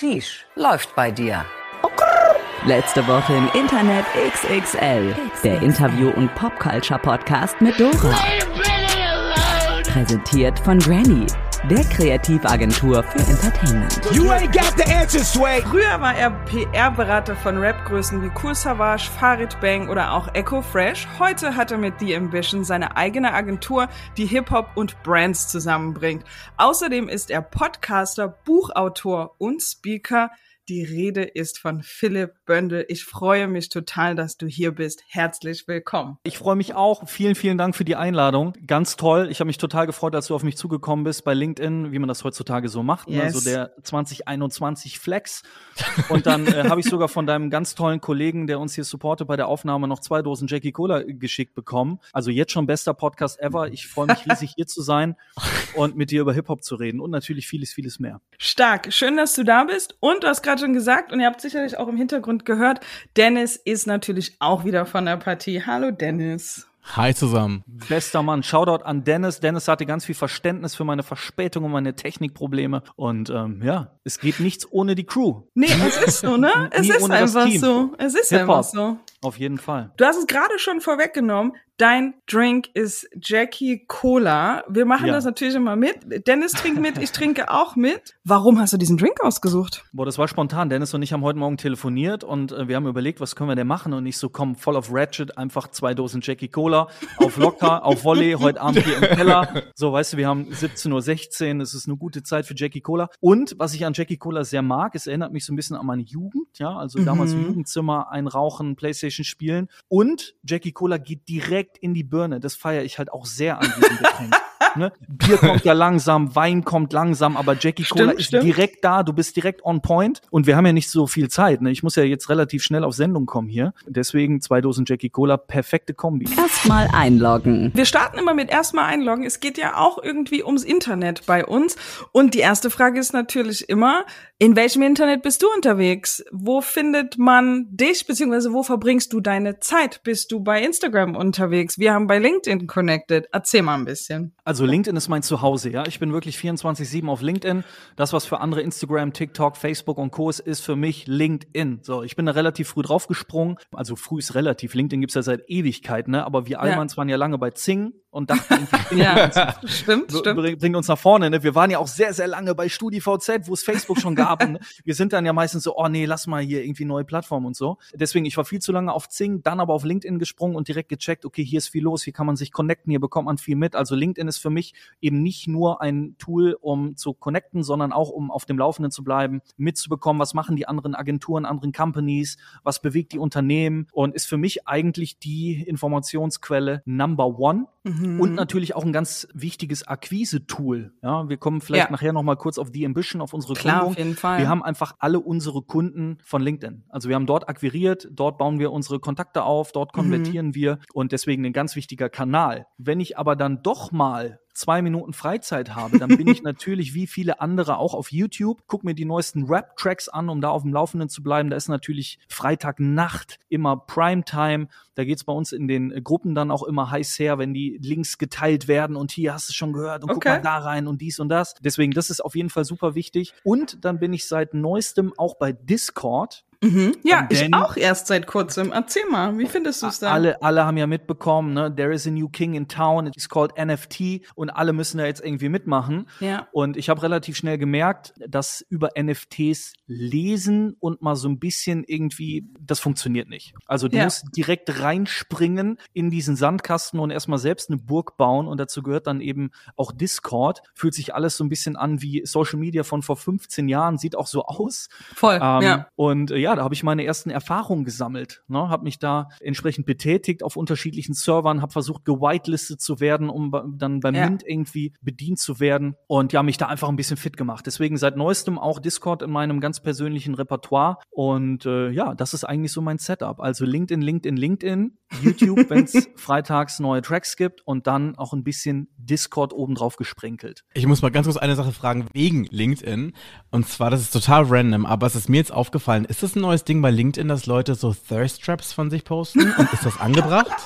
Sheesh, läuft bei dir. Letzte Woche im Internet XXL. Der Interview- und Popculture-Podcast mit Dora. Präsentiert von Granny, der Kreativagentur für Entertainment. You ain't got the answer, Sway. Früher war er PR-Berater von Rap-Größen wie Cool Savage, Farid Bang oder auch Echo Fresh. Heute hat er mit The Ambition seine eigene Agentur, die Hip-Hop und Brands zusammenbringt. Außerdem ist er Podcaster, Buchautor und Speaker. Die Rede ist von Philipp Böndel. Ich freue mich total, dass du hier bist. Herzlich willkommen. Ich freue mich auch. Vielen, vielen Dank für die Einladung. Ganz toll. Ich habe mich total gefreut, als du auf mich zugekommen bist bei LinkedIn, wie man das heutzutage so macht. Ne? Yes. So der 2021 Flex. Und dann äh, habe ich sogar von deinem ganz tollen Kollegen, der uns hier supportet bei der Aufnahme, noch zwei Dosen Jackie Cola geschickt bekommen. Also jetzt schon bester Podcast ever. Ich freue mich riesig, hier zu sein und mit dir über Hip-Hop zu reden und natürlich vieles, vieles mehr. Stark. Schön, dass du da bist. Und du hast gerade schon gesagt, und ihr habt sicherlich auch im Hintergrund gehört, Dennis ist natürlich auch wieder von der Partie. Hallo Dennis. Hi zusammen. Bester Mann. Shoutout an Dennis. Dennis hatte ganz viel Verständnis für meine Verspätung und meine Technikprobleme. Und ähm, ja, es geht nichts ohne die Crew. Nee, es ist so, ne? Es ist einfach so. Es ist einfach so. Auf jeden Fall. Du hast es gerade schon vorweggenommen. Dein Drink ist Jackie Cola. Wir machen Ja. das natürlich immer mit. Dennis trinkt mit, ich trinke auch mit. Warum hast du diesen Drink ausgesucht? Boah, das war spontan. Dennis und ich haben heute Morgen telefoniert und äh, wir haben überlegt, was können wir denn machen? Und ich so, komm, voll auf Ratchet, einfach zwei Dosen Jackie Cola, auf locker, auf Volley, heute Abend hier im Keller. So, weißt du, wir haben 17.16 Uhr, es ist eine gute Zeit für Jackie Cola. Und was ich an Jackie Cola sehr mag, es erinnert mich so ein bisschen an meine Jugend, ja, also damals im Jugendzimmer, einrauchen, Playstation spielen. Und Jackie Cola geht direkt in die Birne. Das feiere ich halt auch sehr an diesem Getränk. Ne? Bier kommt ja langsam, Wein kommt langsam, aber Jackie Cola Stimmt, ist stimmt. direkt da, du bist direkt on point und wir haben ja nicht so viel Zeit. Ne? Ich muss ja jetzt relativ schnell auf Sendung kommen hier. Deswegen zwei Dosen Jackie Cola, perfekte Kombi. Erstmal einloggen. Wir starten immer mit erstmal einloggen. Es geht ja auch irgendwie ums Internet bei uns. Und die erste Frage ist natürlich immer, in welchem Internet bist du unterwegs? Wo findet man dich, beziehungsweise wo verbringst du deine Zeit? Bist du bei Instagram unterwegs? Wir haben bei LinkedIn connected. Erzähl mal ein bisschen. Also LinkedIn ist mein Zuhause, ja. Ich bin wirklich 24-7 auf LinkedIn. Das, was für andere Instagram, TikTok, Facebook und Co. ist, ist für mich LinkedIn. So, ich bin da relativ früh draufgesprungen. Also früh ist relativ. LinkedIn gibt's ja seit Ewigkeit, ne? Aber wir Almans waren ja lange bei Zing und dachten, Ja, stimmt, stimmt. bring- bringt uns nach vorne. Ne? Wir waren ja auch sehr, sehr lange bei StudiVZ, wo es Facebook schon gab. und wir sind dann ja meistens so, oh nee, lass mal hier irgendwie neue Plattformen und so. Deswegen, ich war viel zu lange auf Zing, dann aber auf LinkedIn gesprungen und direkt gecheckt, okay, hier ist viel los, hier kann man sich connecten, hier bekommt man viel mit. Also LinkedIn ist für mich eben nicht nur ein Tool, um zu connecten, sondern auch, um auf dem Laufenden zu bleiben, mitzubekommen, was machen die anderen Agenturen, anderen Companies, was bewegt die Unternehmen und ist für mich eigentlich die Informationsquelle Number One. Mhm. Und natürlich auch ein ganz wichtiges Akquise-Tool. Ja, wir kommen vielleicht Ja. nachher noch mal kurz auf die Ambition, auf unsere Klar, Gründung. auf jeden Fall. Wir haben einfach alle unsere Kunden von LinkedIn. Also wir haben dort akquiriert, dort bauen wir unsere Kontakte auf, dort Mhm. konvertieren wir und deswegen ein ganz wichtiger Kanal. Wenn ich aber dann doch mal zwei Minuten Freizeit habe, dann bin ich natürlich wie viele andere auch auf YouTube, guck mir die neuesten Rap-Tracks an, um da auf dem Laufenden zu bleiben. Da ist natürlich Freitagnacht immer Primetime. Da geht's bei uns in den Gruppen dann auch immer heiß her, wenn die Links geteilt werden und hier hast du schon gehört und guck Okay. mal da rein und dies und das. Deswegen, das ist auf jeden Fall super wichtig. Und dann bin ich seit neuestem auch bei Discord. Mhm. Ja, ich auch erst seit kurzem. Erzähl mal, wie findest du es da? Alle, alle haben ja mitbekommen, ne? There is a new king in town. It's called NFT und alle müssen da jetzt irgendwie mitmachen. Ja. Und ich habe relativ schnell gemerkt, dass über NFTs lesen und mal so ein bisschen irgendwie, das funktioniert nicht. Also du Ja. musst direkt reinspringen in diesen Sandkasten und erstmal selbst eine Burg bauen. Und dazu gehört dann eben auch Discord. Fühlt sich alles so ein bisschen an wie Social Media von vor 15 Jahren, sieht auch so aus. Voll, Ähm, ja. Und äh, ja, da habe ich meine ersten Erfahrungen gesammelt. Ne? Habe mich da entsprechend betätigt auf unterschiedlichen Servern, habe versucht, gewitelistet zu werden, um dann beim Ja. Mint irgendwie bedient zu werden. Und ja, mich da einfach ein bisschen fit gemacht. Deswegen seit neuestem auch Discord in meinem ganz persönlichen Repertoire. Und äh, ja, das ist eigentlich so mein Setup. Also LinkedIn, LinkedIn, LinkedIn, YouTube, wenn es freitags neue Tracks gibt und dann auch ein bisschen Discord obendrauf gesprenkelt. Ich muss mal ganz kurz eine Sache fragen wegen LinkedIn. Und zwar, das ist total random, aber es ist mir jetzt aufgefallen. Ist das ein neues Ding bei LinkedIn, dass Leute so Thirst Traps von sich posten? Und ist das angebracht?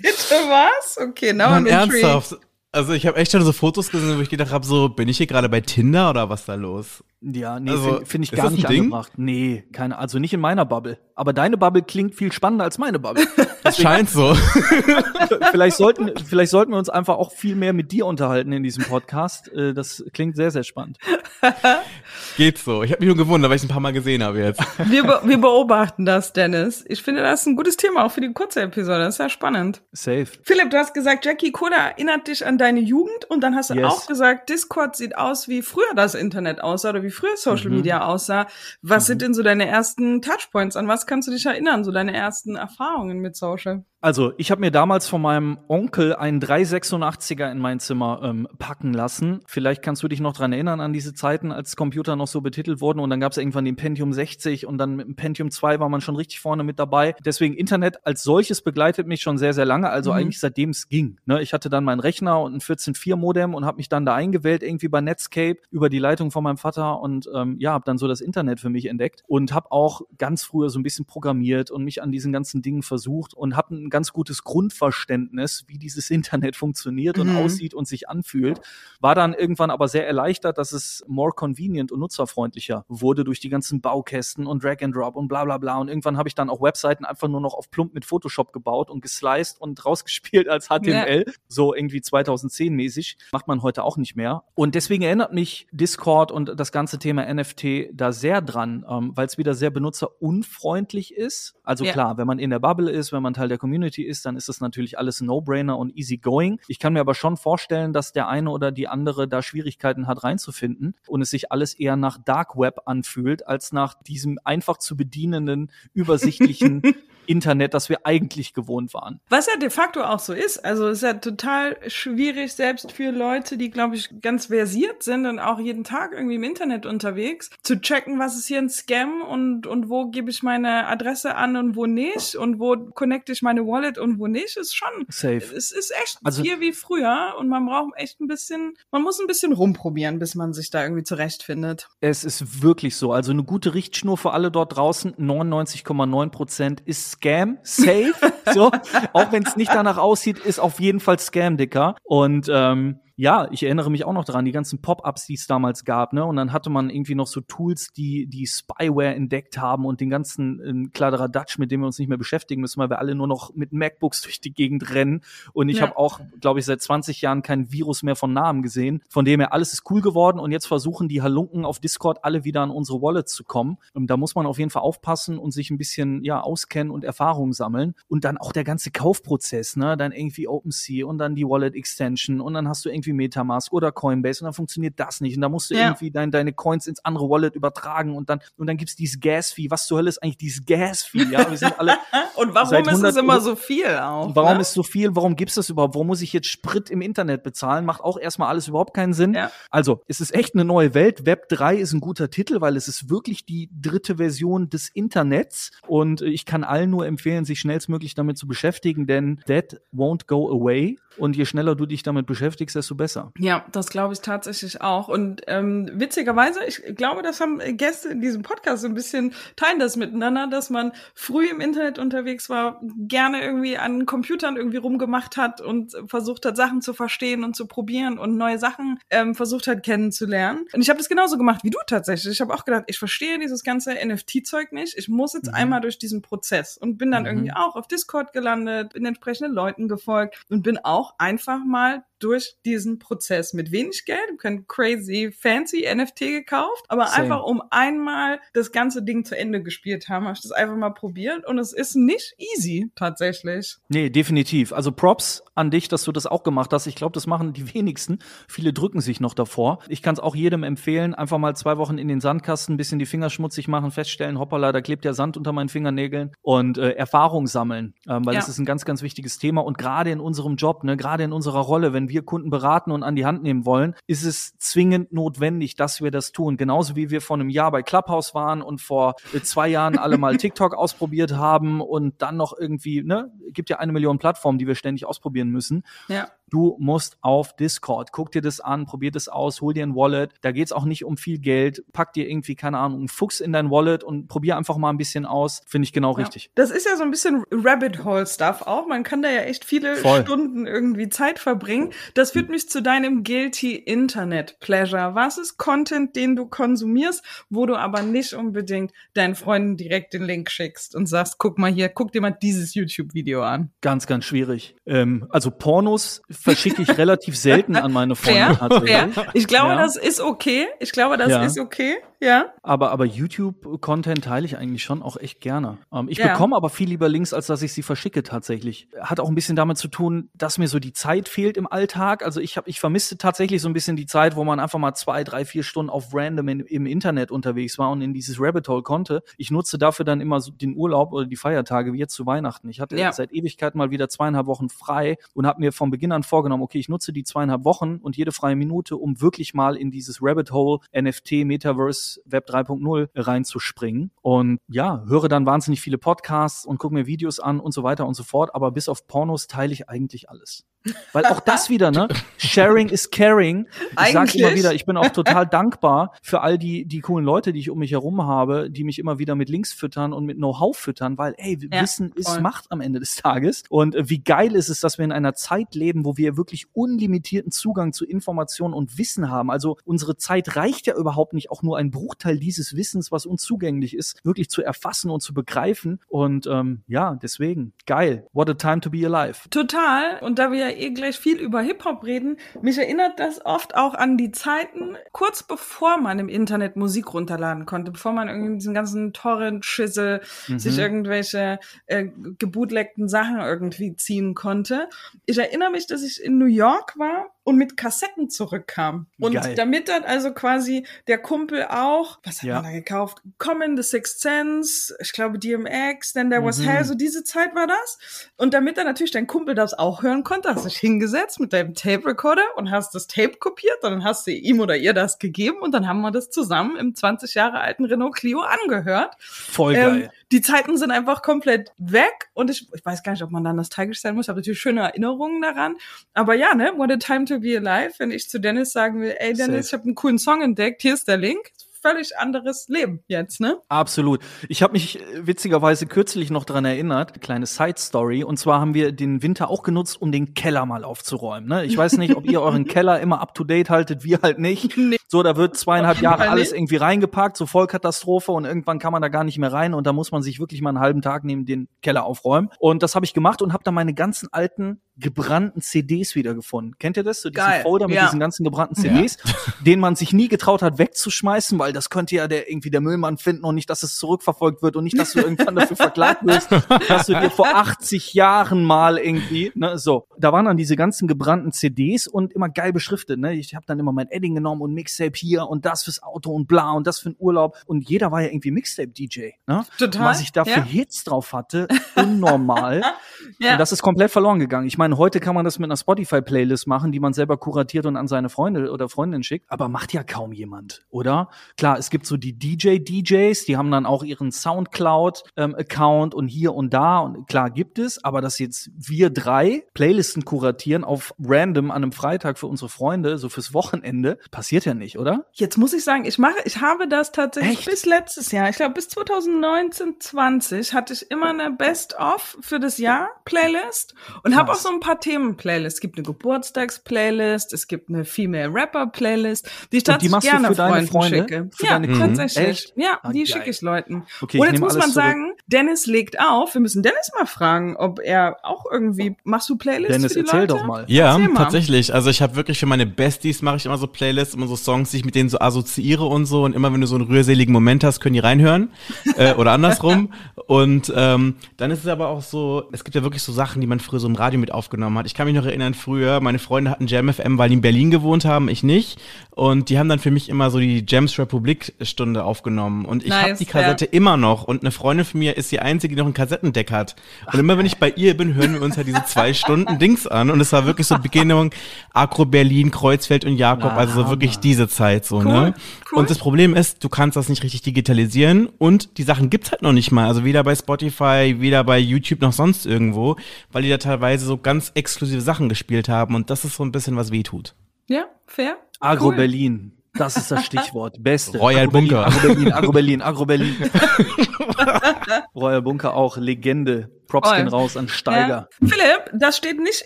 Bitte was? Okay, now Mann, I'm ernsthaft. Also ich habe echt schon so Fotos gesehen, wo ich gedacht habe, so bin ich hier gerade bei Tinder oder was da los? Ja, nee, Also, finde find ich gar nicht Ding? angebracht. Nee, keine, also nicht in meiner Bubble. Aber deine Bubble klingt viel spannender als meine Bubble. Das scheint so. vielleicht, sollten, vielleicht sollten wir uns einfach auch viel mehr mit dir unterhalten in diesem Podcast. Äh, Das klingt sehr, sehr spannend. Geht so. Ich habe mich nur gewundert, weil ich ein paar Mal gesehen habe jetzt. Wir, be wir beobachten das, Dennis. Ich finde, das ist ein gutes Thema, auch für die kurze Episode. Das ist ja spannend. Safe. Philipp, du hast gesagt, Jackie Cola erinnert dich an deine Jugend und dann hast du Yes. auch gesagt, Discord sieht aus, wie früher das Internet aussah oder wie früher Social Mhm. Media aussah. Was sind denn so deine ersten Touchpoints? An was kannst du dich erinnern? So deine ersten Erfahrungen mit Social? Also, ich habe mir damals von meinem Onkel einen 386er in mein Zimmer ähm, packen lassen. Vielleicht kannst du dich noch dran erinnern an diese Zeiten, als Computer noch so betitelt wurden und dann gab es irgendwann den Pentium 60 und dann mit dem Pentium 2 war man schon richtig vorne mit dabei. Deswegen Internet als solches begleitet mich schon sehr, sehr lange, also Mhm. eigentlich seitdem es ging. Ne? Ich hatte dann meinen Rechner und ein 14.4 Modem und habe mich dann da eingewählt, irgendwie bei Netscape über die Leitung von meinem Vater und ähm, ja, habe dann so das Internet für mich entdeckt und habe auch ganz früher so ein bisschen programmiert und mich an diesen ganzen Dingen versucht und habe ein ganz gutes Grundverständnis, wie dieses Internet funktioniert und Mhm. aussieht und sich anfühlt. War dann irgendwann aber sehr erleichtert, dass es more convenient und nutzerfreundlicher wurde durch die ganzen Baukästen und Drag and Drop und bla bla bla. Und irgendwann habe ich dann auch Webseiten einfach nur noch auf Plump mit Photoshop gebaut und gesliced und rausgespielt als HTML. So irgendwie 2010 mäßig. Macht man heute auch nicht mehr. Und deswegen erinnert mich Discord und das ganze Thema NFT da sehr dran, ähm, weil es wieder sehr benutzerunfreundlich ist. Also Ja. klar, wenn man in der Bubble ist, wenn man Teil der Community ist, dann ist das natürlich alles No-Brainer und easy going. Ich kann mir aber schon vorstellen, dass der eine oder die andere da Schwierigkeiten hat reinzufinden und es sich alles eher nach Dark Web anfühlt, als nach diesem einfach zu bedienenden, übersichtlichen Internet, das wir eigentlich gewohnt waren. Was ja de facto auch so ist. Also es ist ja total schwierig, selbst für Leute, die, glaube ich, ganz versiert sind und auch jeden Tag irgendwie im Internet unterwegs, zu checken, was ist hier ein Scam und, und wo gebe ich meine Adresse an und wo nicht und wo connecte ich meine Wallet und wo nicht, ist schon, Safe. es ist echt Also- viel wie früher und man braucht echt ein bisschen, man muss ein bisschen rumprobieren, bis man sich da irgendwie zurechtfindet. Es ist wirklich so. Also eine gute Richtschnur für alle dort draußen. 99,9 Prozent ist Scam. Safe. so. Auch wenn es nicht danach aussieht, ist auf jeden Fall Scam, Dicker. Und ähm, ja, ich erinnere mich auch noch dran, die ganzen Pop-ups, die es damals gab, ne? Und dann hatte man irgendwie noch so Tools, die die Spyware entdeckt haben und den ganzen äh, Kladderadatsch, mit dem wir uns nicht mehr beschäftigen müssen, weil wir alle nur noch mit MacBooks durch die Gegend rennen. Und ich Ja. habe auch, glaube ich, seit 20 Jahren kein Virus mehr von Namen gesehen. Von dem her, alles ist cool geworden und jetzt versuchen die Halunken auf Discord alle wieder an unsere Wallets zu kommen. Und da muss man auf jeden Fall aufpassen und sich ein bisschen ja auskennen und Erfahrung sammeln. Und dann auch der ganze Kaufprozess, ne? Dann irgendwie OpenSea und dann die Wallet Extension und dann hast du irgendwie Metamask oder Coinbase und dann funktioniert das nicht. Und da musst du Ja. irgendwie dein, deine Coins ins andere Wallet übertragen und dann, und dann gibt's dieses Gas-Fee. Was zur Hölle ist eigentlich dieses Gas-Fee? Ja, wir sind alle, Und warum ist es 100 immer so viel auch? Warum ne? ist so viel? Warum gibt's das überhaupt? Warum muss ich jetzt Sprit im Internet bezahlen? Macht auch erstmal alles überhaupt keinen Sinn. Ja. Also, es ist echt eine neue Welt. Web 3 ist ein guter Titel, weil es ist wirklich die dritte Version des Internets. Und ich kann allen nur empfehlen, sich schnellstmöglich damit zu beschäftigen, denn that won't go away. Und je schneller du dich damit beschäftigst, desto besser. Ja, das glaube ich tatsächlich auch. Und ähm, witzigerweise, ich glaube, das haben Gäste in diesem Podcast so ein bisschen teilen das miteinander, dass man früh im Internet unterwegs war, gerne irgendwie an Computern irgendwie rumgemacht hat und versucht hat, Sachen zu verstehen und zu probieren und neue Sachen ähm, versucht hat kennenzulernen. Und ich habe das genauso gemacht wie du tatsächlich. Ich habe auch gedacht, ich verstehe dieses ganze NFT-Zeug nicht. Ich muss jetzt einmal durch diesen Prozess und bin dann Mhm. irgendwie auch auf Discord gelandet, bin entsprechenden Leuten gefolgt und bin auch einfach mal durch diesen Prozess mit wenig Geld, kein crazy fancy NFT gekauft, aber Same. einfach um einmal das ganze Ding zu Ende gespielt haben, habe ich das einfach mal probiert und es ist nicht easy tatsächlich. Nee, definitiv. Also Props an dich, dass du das auch gemacht hast. Ich glaube, das machen die wenigsten. Viele drücken sich noch davor. Ich kann es auch jedem empfehlen, einfach mal zwei Wochen in den Sandkasten, ein bisschen die Finger schmutzig machen, feststellen, hoppala, da klebt ja Sand unter meinen Fingernägeln und äh, Erfahrung sammeln, ähm, weil Ja. das ist ein ganz, ganz wichtiges Thema und gerade in unserem Job, ne, gerade in unserer Rolle, wenn wir Kunden beraten und an die Hand nehmen wollen, ist es zwingend notwendig, dass wir das tun. Genauso wie wir vor einem Jahr bei Clubhouse waren und vor äh, zwei Jahren alle mal TikTok ausprobiert haben und dann noch irgendwie, ne, gibt ja eine Million Plattformen, die wir ständig ausprobieren müssen. Ja. Du musst auf Discord. Guck dir das an, probier das aus, hol dir ein Wallet. Da geht's auch nicht um viel Geld. Pack dir irgendwie, keine Ahnung, einen Fuchs in dein Wallet und probier einfach mal ein bisschen aus. Finde ich genau Ja. richtig. Das ist ja so ein bisschen Rabbit Hole Stuff auch. Man kann da ja echt viele Voll. Stunden irgendwie Zeit verbringen. Das führt mich zu deinem Guilty Internet Pleasure. Was ist Content, den du konsumierst, wo du aber nicht unbedingt deinen Freunden direkt den Link schickst und sagst, guck mal hier, guck dir mal dieses YouTube-Video an. Ganz, ganz schwierig. Ähm, also Pornos verschicke ich relativ selten an meine Freunde. Tatsächlich. fair. Ich glaube, Ja. das ist okay. Ich glaube, das Ja. ist okay. Ja. Aber, aber YouTube-Content teile ich eigentlich schon auch echt gerne. Ähm, ich Ja. bekomme aber viel lieber Links, als dass ich sie verschicke tatsächlich. Hat auch ein bisschen damit zu tun, dass mir so die Zeit fehlt im Alltag. Also ich habe, ich vermisste tatsächlich so ein bisschen die Zeit, wo man einfach mal zwei, drei, vier Stunden auf random in, im Internet unterwegs war und in dieses Rabbit Hole konnte. Ich nutze dafür dann immer so den Urlaub oder die Feiertage, wie jetzt zu Weihnachten. Ich hatte Ja. seit Ewigkeiten mal wieder zweieinhalb Wochen frei und habe mir von Beginn an vorgenommen, okay, ich nutze die zweieinhalb Wochen und jede freie Minute, um wirklich mal in dieses Rabbit Hole NFT, Metaverse, Web 3.0 reinzuspringen. Und ja, höre dann wahnsinnig viele Podcasts und gucke mir Videos an und so weiter und so fort. Aber bis auf Pornos teile ich eigentlich alles. Weil auch das wieder, ne? Sharing is caring. Ich sag Eigentlich. immer wieder, ich bin auch total dankbar für all die, die coolen Leute, die ich um mich herum habe, die mich immer wieder mit Links füttern und mit Know-how füttern, weil, ey, Ja, Wissen ist voll. Macht am Ende des Tages. Und äh, wie geil ist es, dass wir in einer Zeit leben, wo wir wirklich unlimitierten Zugang zu Informationen und Wissen haben. Also unsere Zeit reicht ja überhaupt nicht, auch nur ein Bruchteil dieses Wissens, was uns zugänglich ist, wirklich zu erfassen und zu begreifen. Und ähm, ja, deswegen, geil. What a time to be alive. Total. Und da wir ja eh gleich viel über Hip-Hop reden, mich erinnert das oft auch an die Zeiten, kurz bevor man im Internet Musik runterladen konnte, bevor man irgendwie diesen ganzen Torrent-Schissel sich irgendwelche äh, gebootlegten Sachen irgendwie ziehen konnte. Ich erinnere mich, dass ich in New York war und mit Kassetten zurückkam. Und Geil. damit dann also quasi der Kumpel auch, was hat Ja. man da gekauft? Common, The Sixth Sense, ich glaube DMX, Then There Was Mhm. Hell, so diese Zeit war das. Und damit dann natürlich dein Kumpel das auch hören konnte, hast du dich hingesetzt mit deinem Tape Recorder und hast das Tape kopiert und dann hast du ihm oder ihr das gegeben und dann haben wir das zusammen im 20 Jahre alten Renault Clio angehört. Voll Ähm, geil. Die Zeiten sind einfach komplett weg und ich, ich weiß gar nicht, ob man dann nostalgisch sein muss, ich habe natürlich schöne Erinnerungen daran. Aber ja, ne, what a time to be alive, wenn ich zu Dennis sagen will, ey Dennis, Safe. ich habe einen coolen Song entdeckt, hier ist der Link. Völlig anderes Leben jetzt, ne? Absolut. Ich habe mich äh, witzigerweise kürzlich noch dran erinnert, kleine Side Story. Und zwar haben wir den Winter auch genutzt, um den Keller mal aufzuräumen. Ne? Ich weiß nicht, ob ihr euren Keller immer up to date haltet, wir halt nicht. Nee. So, da wird zweieinhalb Jahre alles irgendwie reingepackt, so Vollkatastrophe und irgendwann kann man da gar nicht mehr rein und da muss man sich wirklich mal einen halben Tag neben den Keller aufräumen. Und das habe ich gemacht und habe da meine ganzen alten gebrannten CDs wiedergefunden. Kennt ihr das? So diesen Geil, Folder mit ja. diesen ganzen gebrannten CDs, den man sich nie getraut hat wegzuschmeißen, weil das könnte ja der irgendwie der Müllmann finden und nicht, dass es zurückverfolgt wird und nicht, dass du irgendwann dafür verklagt wirst, dass du dir vor 80 Jahren mal irgendwie, ne, so. Da waren dann diese ganzen gebrannten CDs und immer geil beschriftet, ne? Ich habe dann immer mein Edding genommen und Mixtape hier und das fürs Auto und bla und das für den Urlaub und jeder war ja irgendwie Mixtape DJ, ne? Total, Was ich da für ja. Hits drauf hatte, unnormal. Ja. Und das ist komplett verloren gegangen. Ich meine, heute kann man das mit einer Spotify-Playlist machen, die man selber kuratiert und an seine Freunde oder Freundin schickt. Aber macht ja kaum jemand, oder? Klar, es gibt so die DJ-DJs, die haben dann auch ihren Soundcloud-Account und hier und da. Und klar gibt es, aber dass jetzt wir drei Playlisten kuratieren auf random an einem Freitag für unsere Freunde, so fürs Wochenende, passiert ja nicht, oder? Jetzt muss ich sagen, ich mache, ich habe das tatsächlich Echt? bis letztes Jahr, ich glaube bis 2019, 20 hatte ich immer eine Best-of für das Jahr Playlist und habe auch so ein paar Themen-Playlists. Es gibt eine Geburtstags-Playlist, es gibt eine Female Rapper-Playlist, die ich machst du gerne für deine Freunden Freunde? schicke. Für ja, tatsächlich. Echt? Ja, Ah, die schicke ich Leuten. Okay, und ich jetzt muss man zurück. sagen, Dennis legt auf. Wir müssen Dennis mal fragen, ob er auch irgendwie machst du Playlists Dennis, für die erzähl Leute? doch mal. Ja, mal. tatsächlich. Also ich habe wirklich für meine Besties mache ich immer so Playlists, immer so Songs, die ich mit denen so assoziiere und so. Und immer wenn du so einen rührseligen Moment hast, können die reinhören. äh, oder andersrum. Und ähm, dann ist es aber auch so, es gibt ja wirklich so Sachen, die man früher so im Radio mit aufgenommen hat. Ich kann mich noch erinnern, früher, meine Freunde hatten Jam FM, weil die in Berlin gewohnt haben, ich nicht. Und die haben dann für mich immer so die Jams Republik Stunde aufgenommen. Und ich habe Nice, die Kassette immer noch. Und eine Freundin von mir ist die einzige, die noch ein Kassettendeck hat. Und immer wenn ich bei ihr bin, hören wir uns halt diese zwei Stunden Dings an. Und es war wirklich so Beginnung Agro Berlin, Kreuzfeld und Jakob. Na, also so wirklich diese Zeit so, Cool, ne? cool. Und das Problem ist, du kannst das nicht richtig digitalisieren und die Sachen gibt's halt noch nicht mal. Also weder bei Spotify, weder bei YouTube noch sonst irgendwo, weil die da teilweise so ganz ganz exklusive Sachen gespielt haben und das ist so ein bisschen was wehtut. Ja, fair. Agro Cool. Berlin. Das ist das Stichwort. Beste. Royal Agro Berlin, Bunker. Agro Berlin, Agro Berlin, Agro Berlin. Royal Bunker auch, Legende. Props gehen raus an Steiger. Ja. Philipp, das steht nicht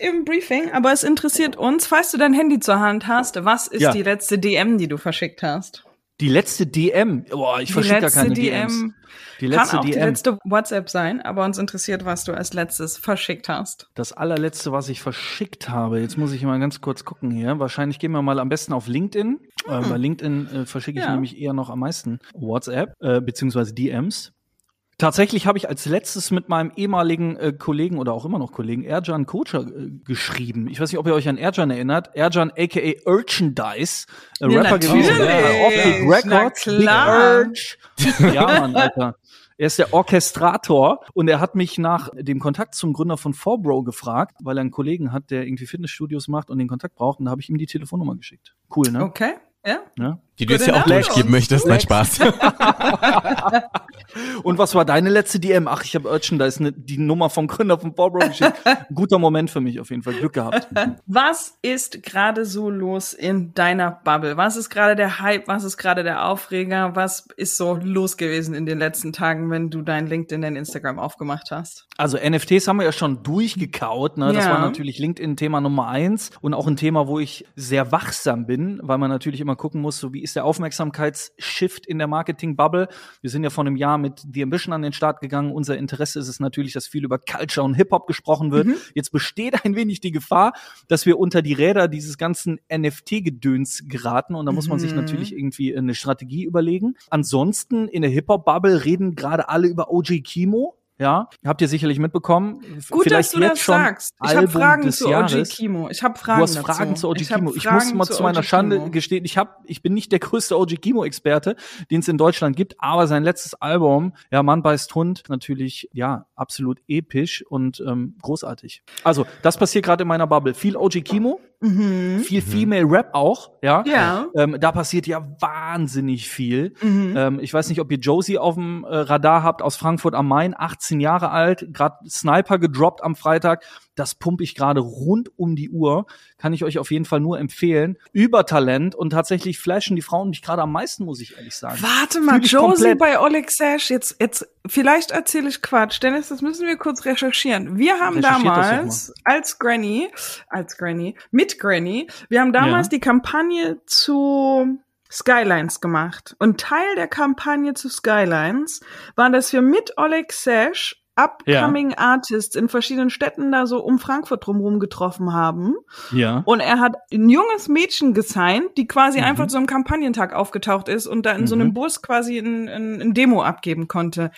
im Briefing, aber es interessiert uns, falls du dein Handy zur Hand hast, was ist Ja. die letzte DM, die du verschickt hast? Die letzte DM. Boah, ich Die verschicke gar keine DM. DMs. Die letzte Kann auch die DM. letzte WhatsApp sein, aber uns interessiert, was du als letztes verschickt hast. Das allerletzte, was ich verschickt habe, jetzt muss ich mal ganz kurz gucken hier. Wahrscheinlich gehen wir mal am besten auf LinkedIn. Äh, bei LinkedIn äh, verschicke ich Ja. nämlich eher noch am meisten WhatsApp, äh, beziehungsweise DMs. Tatsächlich habe ich als letztes mit meinem ehemaligen äh, Kollegen oder auch immer noch Kollegen Erjan Kocher äh, geschrieben. Ich weiß nicht, ob ihr euch an Erjan erinnert. Erjan aka Urchandise, äh, Ja, Rapper gewesen. Optic Na Records, Big. Urge. Ja, Mann, Alter. Er ist der Orchestrator und er hat mich nach dem Kontakt zum Gründer von 4Bro gefragt, weil er einen Kollegen hat, der irgendwie Fitnessstudios macht und den Kontakt braucht und da habe ich ihm die Telefonnummer geschickt. Cool, ne? Okay, ja. Ja. Die du jetzt ja auch durchgeben möchtest. Nein, Spaß. Und was war deine letzte DM? Ach, ich habe Urchin, da ist ne, die Nummer vom Gründer von 4Bro geschickt. Guter Moment für mich auf jeden Fall. Glück gehabt. Was ist gerade so los in deiner Bubble? Was ist gerade der Hype? Was ist gerade der Aufreger? Was ist so los gewesen in den letzten Tagen, wenn du dein LinkedIn, dein Instagram aufgemacht hast? Also NFTs haben wir ja schon durchgekaut. Ne? Das Ja. war natürlich LinkedIn-Thema Nummer eins und auch ein Thema, wo ich sehr wachsam bin, weil man natürlich immer gucken muss, so wie ist der Aufmerksamkeitsshift in der Marketing-Bubble. Wir sind ja vor einem Jahr mit The Ambition an den Start gegangen. Unser Interesse ist es natürlich, dass viel über Culture und Hip-Hop gesprochen wird. Jetzt besteht ein wenig die Gefahr, dass wir unter die Räder dieses ganzen NFT-Gedöns geraten und da muss man sich natürlich irgendwie eine Strategie überlegen. Ansonsten in der Hip-Hop-Bubble reden gerade alle über OG Kimo. Ja, habt ihr sicherlich mitbekommen. Gut, Vielleicht dass du das schon sagst. Ich habe Fragen zu OG Jahres. Kimo. Ich habe Du Fragen hast dazu. Fragen zu OG Ich Kimo. Ich muss mal zu meiner Schande gestehen, ich hab, ich bin nicht der größte OG Kimo-Experte, den es in Deutschland gibt, aber sein letztes Album, ja, Mann beißt Hund, natürlich, ja, absolut episch und ähm, großartig. Also, das passiert gerade in meiner Bubble. Viel OG Kimo, viel Female Rap auch, ja. Mhm. Ja. Ähm, da passiert ja wahnsinnig viel. Mhm. Ähm, ich weiß nicht, ob ihr Josie auf dem äh, Radar habt aus Frankfurt am Main, 18 Jahre alt, gerade Sniper gedroppt am Freitag. Das pumpe ich gerade rund um die Uhr. Kann ich euch auf jeden Fall nur empfehlen. Übertalent und tatsächlich flashen die Frauen mich gerade am meisten, muss ich ehrlich sagen. Warte mal, Josie bei Oleg Sash, jetzt, jetzt, vielleicht erzähle ich Quatsch, Dennis, das müssen wir kurz recherchieren. Wir haben damals als Granny, als Granny, mit Granny, wir haben damals Ja. die Kampagne zu Skylines gemacht. Und Teil der Kampagne zu Skylines war, dass wir mit Oleg Sash upcoming Artists in verschiedenen Städten da so um Frankfurt drumherum getroffen haben. Ja. Und er hat ein junges Mädchen gesigned, die Mhm. quasi einfach zu einem Kampagnentag aufgetaucht ist und da in so einem Bus quasi ein, ein, ein Demo abgeben konnte.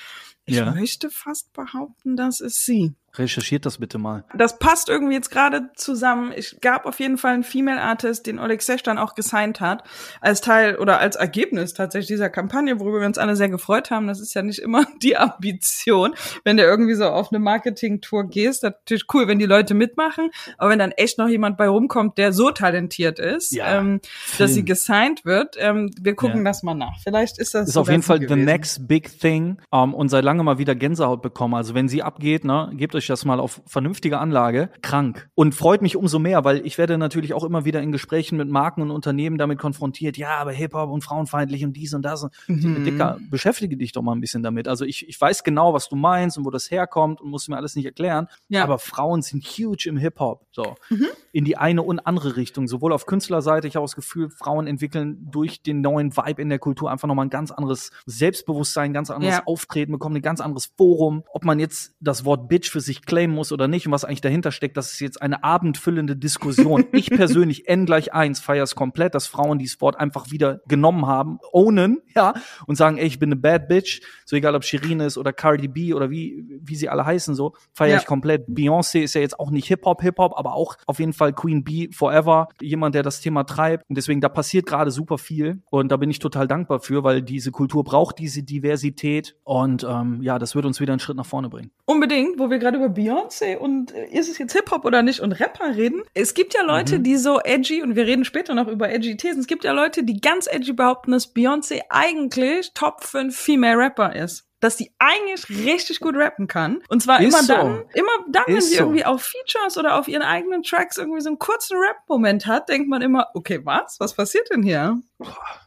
Ich Ja. möchte fast behaupten, das ist sie. Recherchiert das bitte mal. Das passt irgendwie jetzt gerade zusammen. Ich gab auf jeden Fall einen Female Artist, den Oleg Sesh dann auch gesigned hat, als Teil oder als Ergebnis tatsächlich dieser Kampagne, worüber wir uns alle sehr gefreut haben. Das ist ja nicht immer die Ambition, wenn du irgendwie so auf eine Marketing-Tour gehst. Natürlich cool, wenn die Leute mitmachen, aber wenn dann echt noch jemand bei rumkommt, der so talentiert ist, Ja, ähm, dass sie gesigned wird. Ähm, wir gucken Ja. das mal nach. Vielleicht ist das Ist auf jeden Fall the gewesen. next big thing ähm, und seit langem mal wieder Gänsehaut bekommen. Also wenn sie abgeht, ne, gebt euch das mal auf vernünftige Anlage. Krank. Und freut mich umso mehr, weil ich werde natürlich auch immer wieder in Gesprächen mit Marken und Unternehmen damit konfrontiert. Ja, aber Hip-Hop und frauenfeindlich und dies und das. Mhm. Dicker, beschäftige dich doch mal ein bisschen damit. Also ich, ich weiß genau, was du meinst und wo das herkommt und musst mir alles nicht erklären. Ja. Aber Frauen sind huge im Hip-Hop. So. Mhm. In die eine und andere Richtung. Sowohl auf Künstlerseite, ich habe das Gefühl, Frauen entwickeln durch den neuen Vibe in der Kultur einfach nochmal ein ganz anderes Selbstbewusstsein, ein ganz anderes Ja. Auftreten, bekommen ein ganz anderes Forum. Ob man jetzt das Wort Bitch für sich claimen muss oder nicht und was eigentlich dahinter steckt, das ist jetzt eine abendfüllende Diskussion. ich persönlich, N gleich eins, feiere es komplett, dass Frauen dieses Wort einfach wieder genommen haben, ownen, ja, und sagen, ey, ich bin eine Bad Bitch, so egal ob Shirin ist oder Cardi B oder wie, wie sie alle heißen, so, feiere Ja. ich komplett. Beyoncé ist ja jetzt auch nicht Hip-Hop, Hip-Hop, aber auch auf jeden Fall Queen Bee forever, jemand, der das Thema treibt. Und deswegen, da passiert gerade super viel. Und da bin ich total dankbar für, weil diese Kultur braucht diese Diversität. Und ähm, ja, das wird uns wieder einen Schritt nach vorne bringen. Unbedingt, wo wir gerade über Beyoncé und äh, ist es jetzt Hip-Hop oder nicht und Rapper reden. Es gibt ja Leute, Mhm. die so edgy, und wir reden später noch über edgy Thesen, es gibt ja Leute, die ganz edgy behaupten, dass Beyoncé eigentlich Top 5 Female Rapper ist. Dass die eigentlich richtig gut rappen kann. Und zwar Ist immer so. dann, immer dann, wenn Ist sie so. irgendwie auf Features oder auf ihren eigenen Tracks irgendwie so einen kurzen Rap-Moment hat, denkt man immer, okay, was? Was passiert denn hier?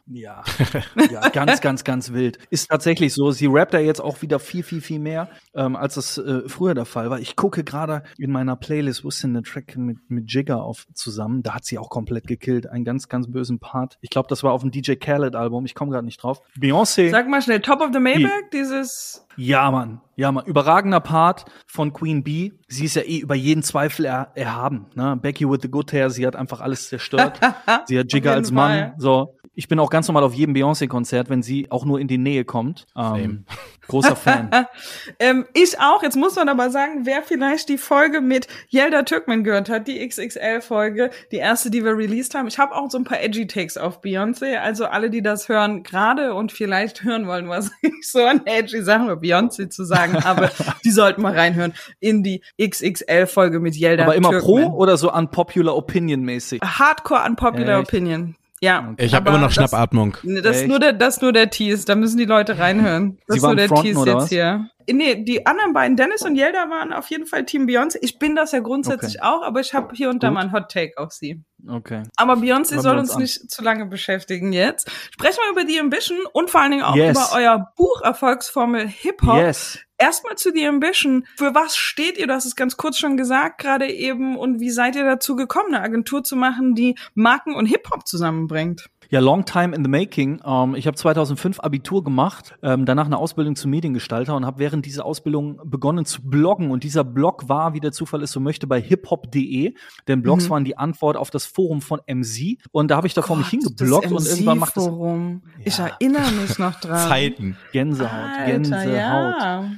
Ja, ja ganz, ganz, ganz wild. Ist tatsächlich so. Sie rappt da jetzt auch wieder viel, viel, viel mehr, ähm, als das äh, früher der Fall war. Ich gucke gerade in meiner Playlist, wo ist denn der Track mit, mit Jigger auf zusammen? Da hat sie auch komplett gekillt. Einen ganz, ganz bösen Part. Ich glaube, das war auf dem DJ Khaled-Album. Ich komme gerade nicht drauf. Beyoncé. Sag mal schnell, Top of the Maybach, dieses Ja, Mann. Ja, Mann. Überragender Part von Queen Bee. Sie ist ja eh über jeden Zweifel er, erhaben. Ne? Becky with the good hair, sie hat einfach alles zerstört. sie hat Jigger als Mann. Fall. So. Ich bin auch ganz normal auf jedem Beyoncé-Konzert, wenn sie auch nur in die Nähe kommt. Ähm, großer Fan. Ähm, ich auch. Jetzt muss man aber sagen, wer vielleicht die Folge mit Yelda Türkmen gehört hat, die XXL-Folge, die erste, die wir released haben. Ich habe auch so ein paar edgy Takes auf Beyoncé. Also alle, die das hören, gerade und vielleicht hören wollen, was ich so an edgy Sachen über Beyoncé zu sagen habe, die sollten mal reinhören in die XXL-Folge mit Yelda Aber immer Türkmen. pro oder so unpopular opinion mäßig? Hardcore unpopular Echt? Opinion. Ja. Ich habe immer noch das- Schnappatmung. Das ist nur der, das ist nur der Tease. Da müssen die Leute reinhören. Das Sie ist nur waren der fronten, Tease oder jetzt was? hier. Nee, die anderen beiden, Dennis und Yelda, waren auf jeden Fall Team Beyoncé. Ich bin das ja grundsätzlich auch, aber ich habe hier und da Gut. mal einen Hot Take auf sie. Okay. Aber Beyoncé soll uns uns an. nicht zu lange beschäftigen jetzt. Sprechen wir über die Ambition und vor allen Dingen auch Yes. über euer Buch Erfolgsformel Hip-Hop. Yes. Erstmal zu The Ambition. Für was steht ihr? Du hast es ganz kurz schon gesagt gerade eben. Und wie seid ihr dazu gekommen, eine Agentur zu machen, die Marken und Hip-Hop zusammenbringt? Ja, long time in the making. Ähm, ich habe 2005 Abitur gemacht, ähm, danach eine Ausbildung zum Mediengestalter und habe während dieser Ausbildung begonnen zu bloggen. Und dieser Blog war, wie der Zufall es so möchte, bei hiphop.de. Denn Blogs Mhm. waren die Antwort auf das Forum von MC. Und da habe ich da vor mich hingebloggt und irgendwann macht es Forum. Ich Ja. erinnere mich noch dran. Zeiten. Gänsehaut, Alter, Gänsehaut. ja.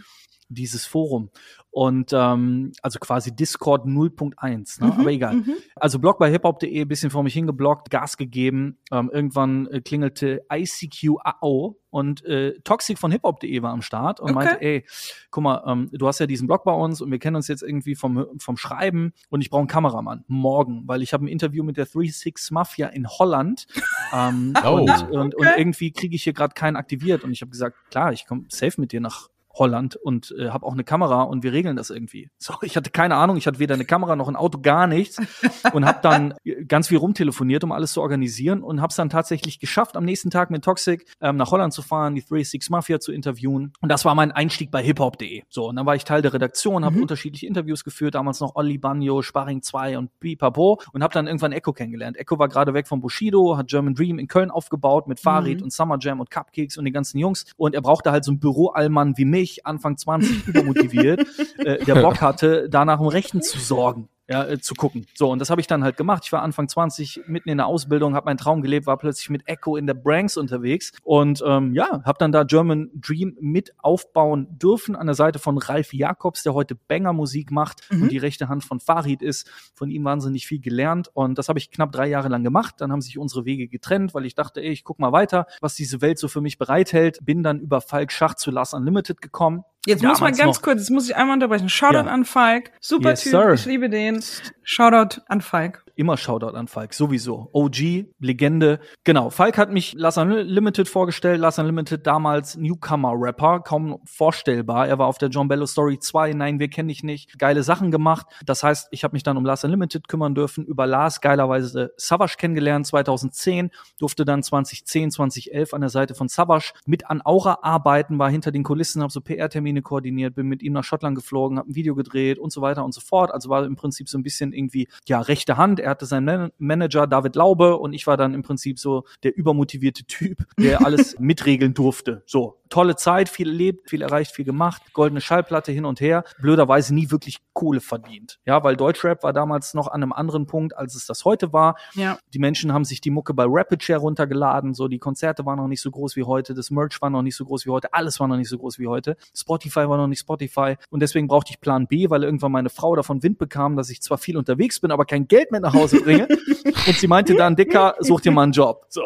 Dieses Forum. Und ähm, also quasi Discord 0.1, ne? Mhm, aber egal. mhm. Also Blog bei hiphop.de, bisschen vor mich hingebloggt, Gas gegeben. Ähm, irgendwann äh, klingelte ICQ AO und äh, Toxic von hiphop.de war am Start und Okay. meinte, ey, guck mal, ähm, du hast ja diesen Blog bei uns und wir kennen uns jetzt irgendwie vom, vom Schreiben und ich brauche einen Kameramann morgen, weil ich habe ein Interview mit der 36 Mafia in Holland ähm, Oh. und, und, und Okay. irgendwie kriege ich hier gerade keinen aktiviert und ich habe gesagt, klar, ich komme safe mit dir nach Holland und äh, habe auch eine Kamera und wir regeln das irgendwie. So, ich hatte keine Ahnung, ich hatte weder eine Kamera noch ein Auto, gar nichts und habe dann äh, ganz viel rumtelefoniert, um alles zu organisieren und habe es dann tatsächlich geschafft, am nächsten Tag mit Toxic ähm, nach Holland zu fahren, die 36 Mafia zu interviewen und das war mein Einstieg bei hiphop.de. So, und dann war ich Teil der Redaktion, habe unterschiedliche Interviews geführt, damals noch Olli Banjo, Sparring 2 und Pipapo und habe dann irgendwann Echo kennengelernt. Echo war gerade weg von Bushido, hat German Dream in Köln aufgebaut mit Farid Mhm. und Summer Jam und Cupcakes und den ganzen Jungs und er brauchte halt so einen Büroallmann wie mich, Anfang 20 übermotiviert, äh, der Bock hatte, da nach dem Rechten zu sorgen. Ja, äh, zu gucken. So, und das habe ich dann halt gemacht. Ich war Anfang 20, mitten in der Ausbildung, habe meinen Traum gelebt, war plötzlich mit Echo in der Branks unterwegs und ähm, ja, habe dann da German Dream mit aufbauen dürfen an der Seite von Ralf Jakobs, der heute Banger-Musik macht Mhm. und die rechte Hand von Farid ist. Von ihm wahnsinnig viel gelernt und das habe ich knapp drei Jahre lang gemacht. Dann haben sich unsere Wege getrennt, weil ich dachte, ey, ich guck mal weiter, was diese Welt so für mich bereithält. Bin dann über Falk Schach zu Last Unlimited gekommen. Jetzt muss man ganz noch. kurz, jetzt muss ich einmal unterbrechen. Shoutout Ja. an Falk. Super Yes, Typ, sir. ich liebe den. Shoutout an Falk. Immer Shoutout an Falk, sowieso. OG, Legende. Genau, Falk hat mich Last Unlimited vorgestellt. Last Unlimited damals Newcomer-Rapper, kaum vorstellbar. Er war auf der John Bello Story 2, nein, wir kennen dich nicht. Geile Sachen gemacht. Das heißt, ich habe mich dann um Last Unlimited kümmern dürfen, über Lars geilerweise Savage kennengelernt 2010, durfte dann 2010, 2011 an der Seite von Savage mit an Aura arbeiten, war hinter den Kulissen, habe so PR-Termine koordiniert, bin mit ihm nach Schottland geflogen, habe ein Video gedreht und so weiter und so fort. Also war im Prinzip so ein bisschen irgendwie, ja, rechte Hand. Er hatte seinen Man Manager David Laube und ich war dann im Prinzip so der übermotivierte Typ, der alles mitregeln durfte. So, tolle Zeit, viel erlebt, viel erreicht, viel gemacht, goldene Schallplatte hin und her, blöderweise nie wirklich Kohle verdient. Ja, weil Deutschrap war damals noch an einem anderen Punkt, als es das heute war. Ja. Die Menschen haben sich die Mucke bei Rapid Share runtergeladen, so die Konzerte waren noch nicht so groß wie heute, das Merch war noch nicht so groß wie heute, alles war noch nicht so groß wie heute. Spotify war noch nicht Spotify und deswegen brauchte ich Plan B, weil irgendwann meine Frau davon Wind bekam, dass ich zwar viel unterwegs bin, aber kein Geld mit nach Hause bringe. und sie meinte dann, Dicker, such dir mal einen Job. So.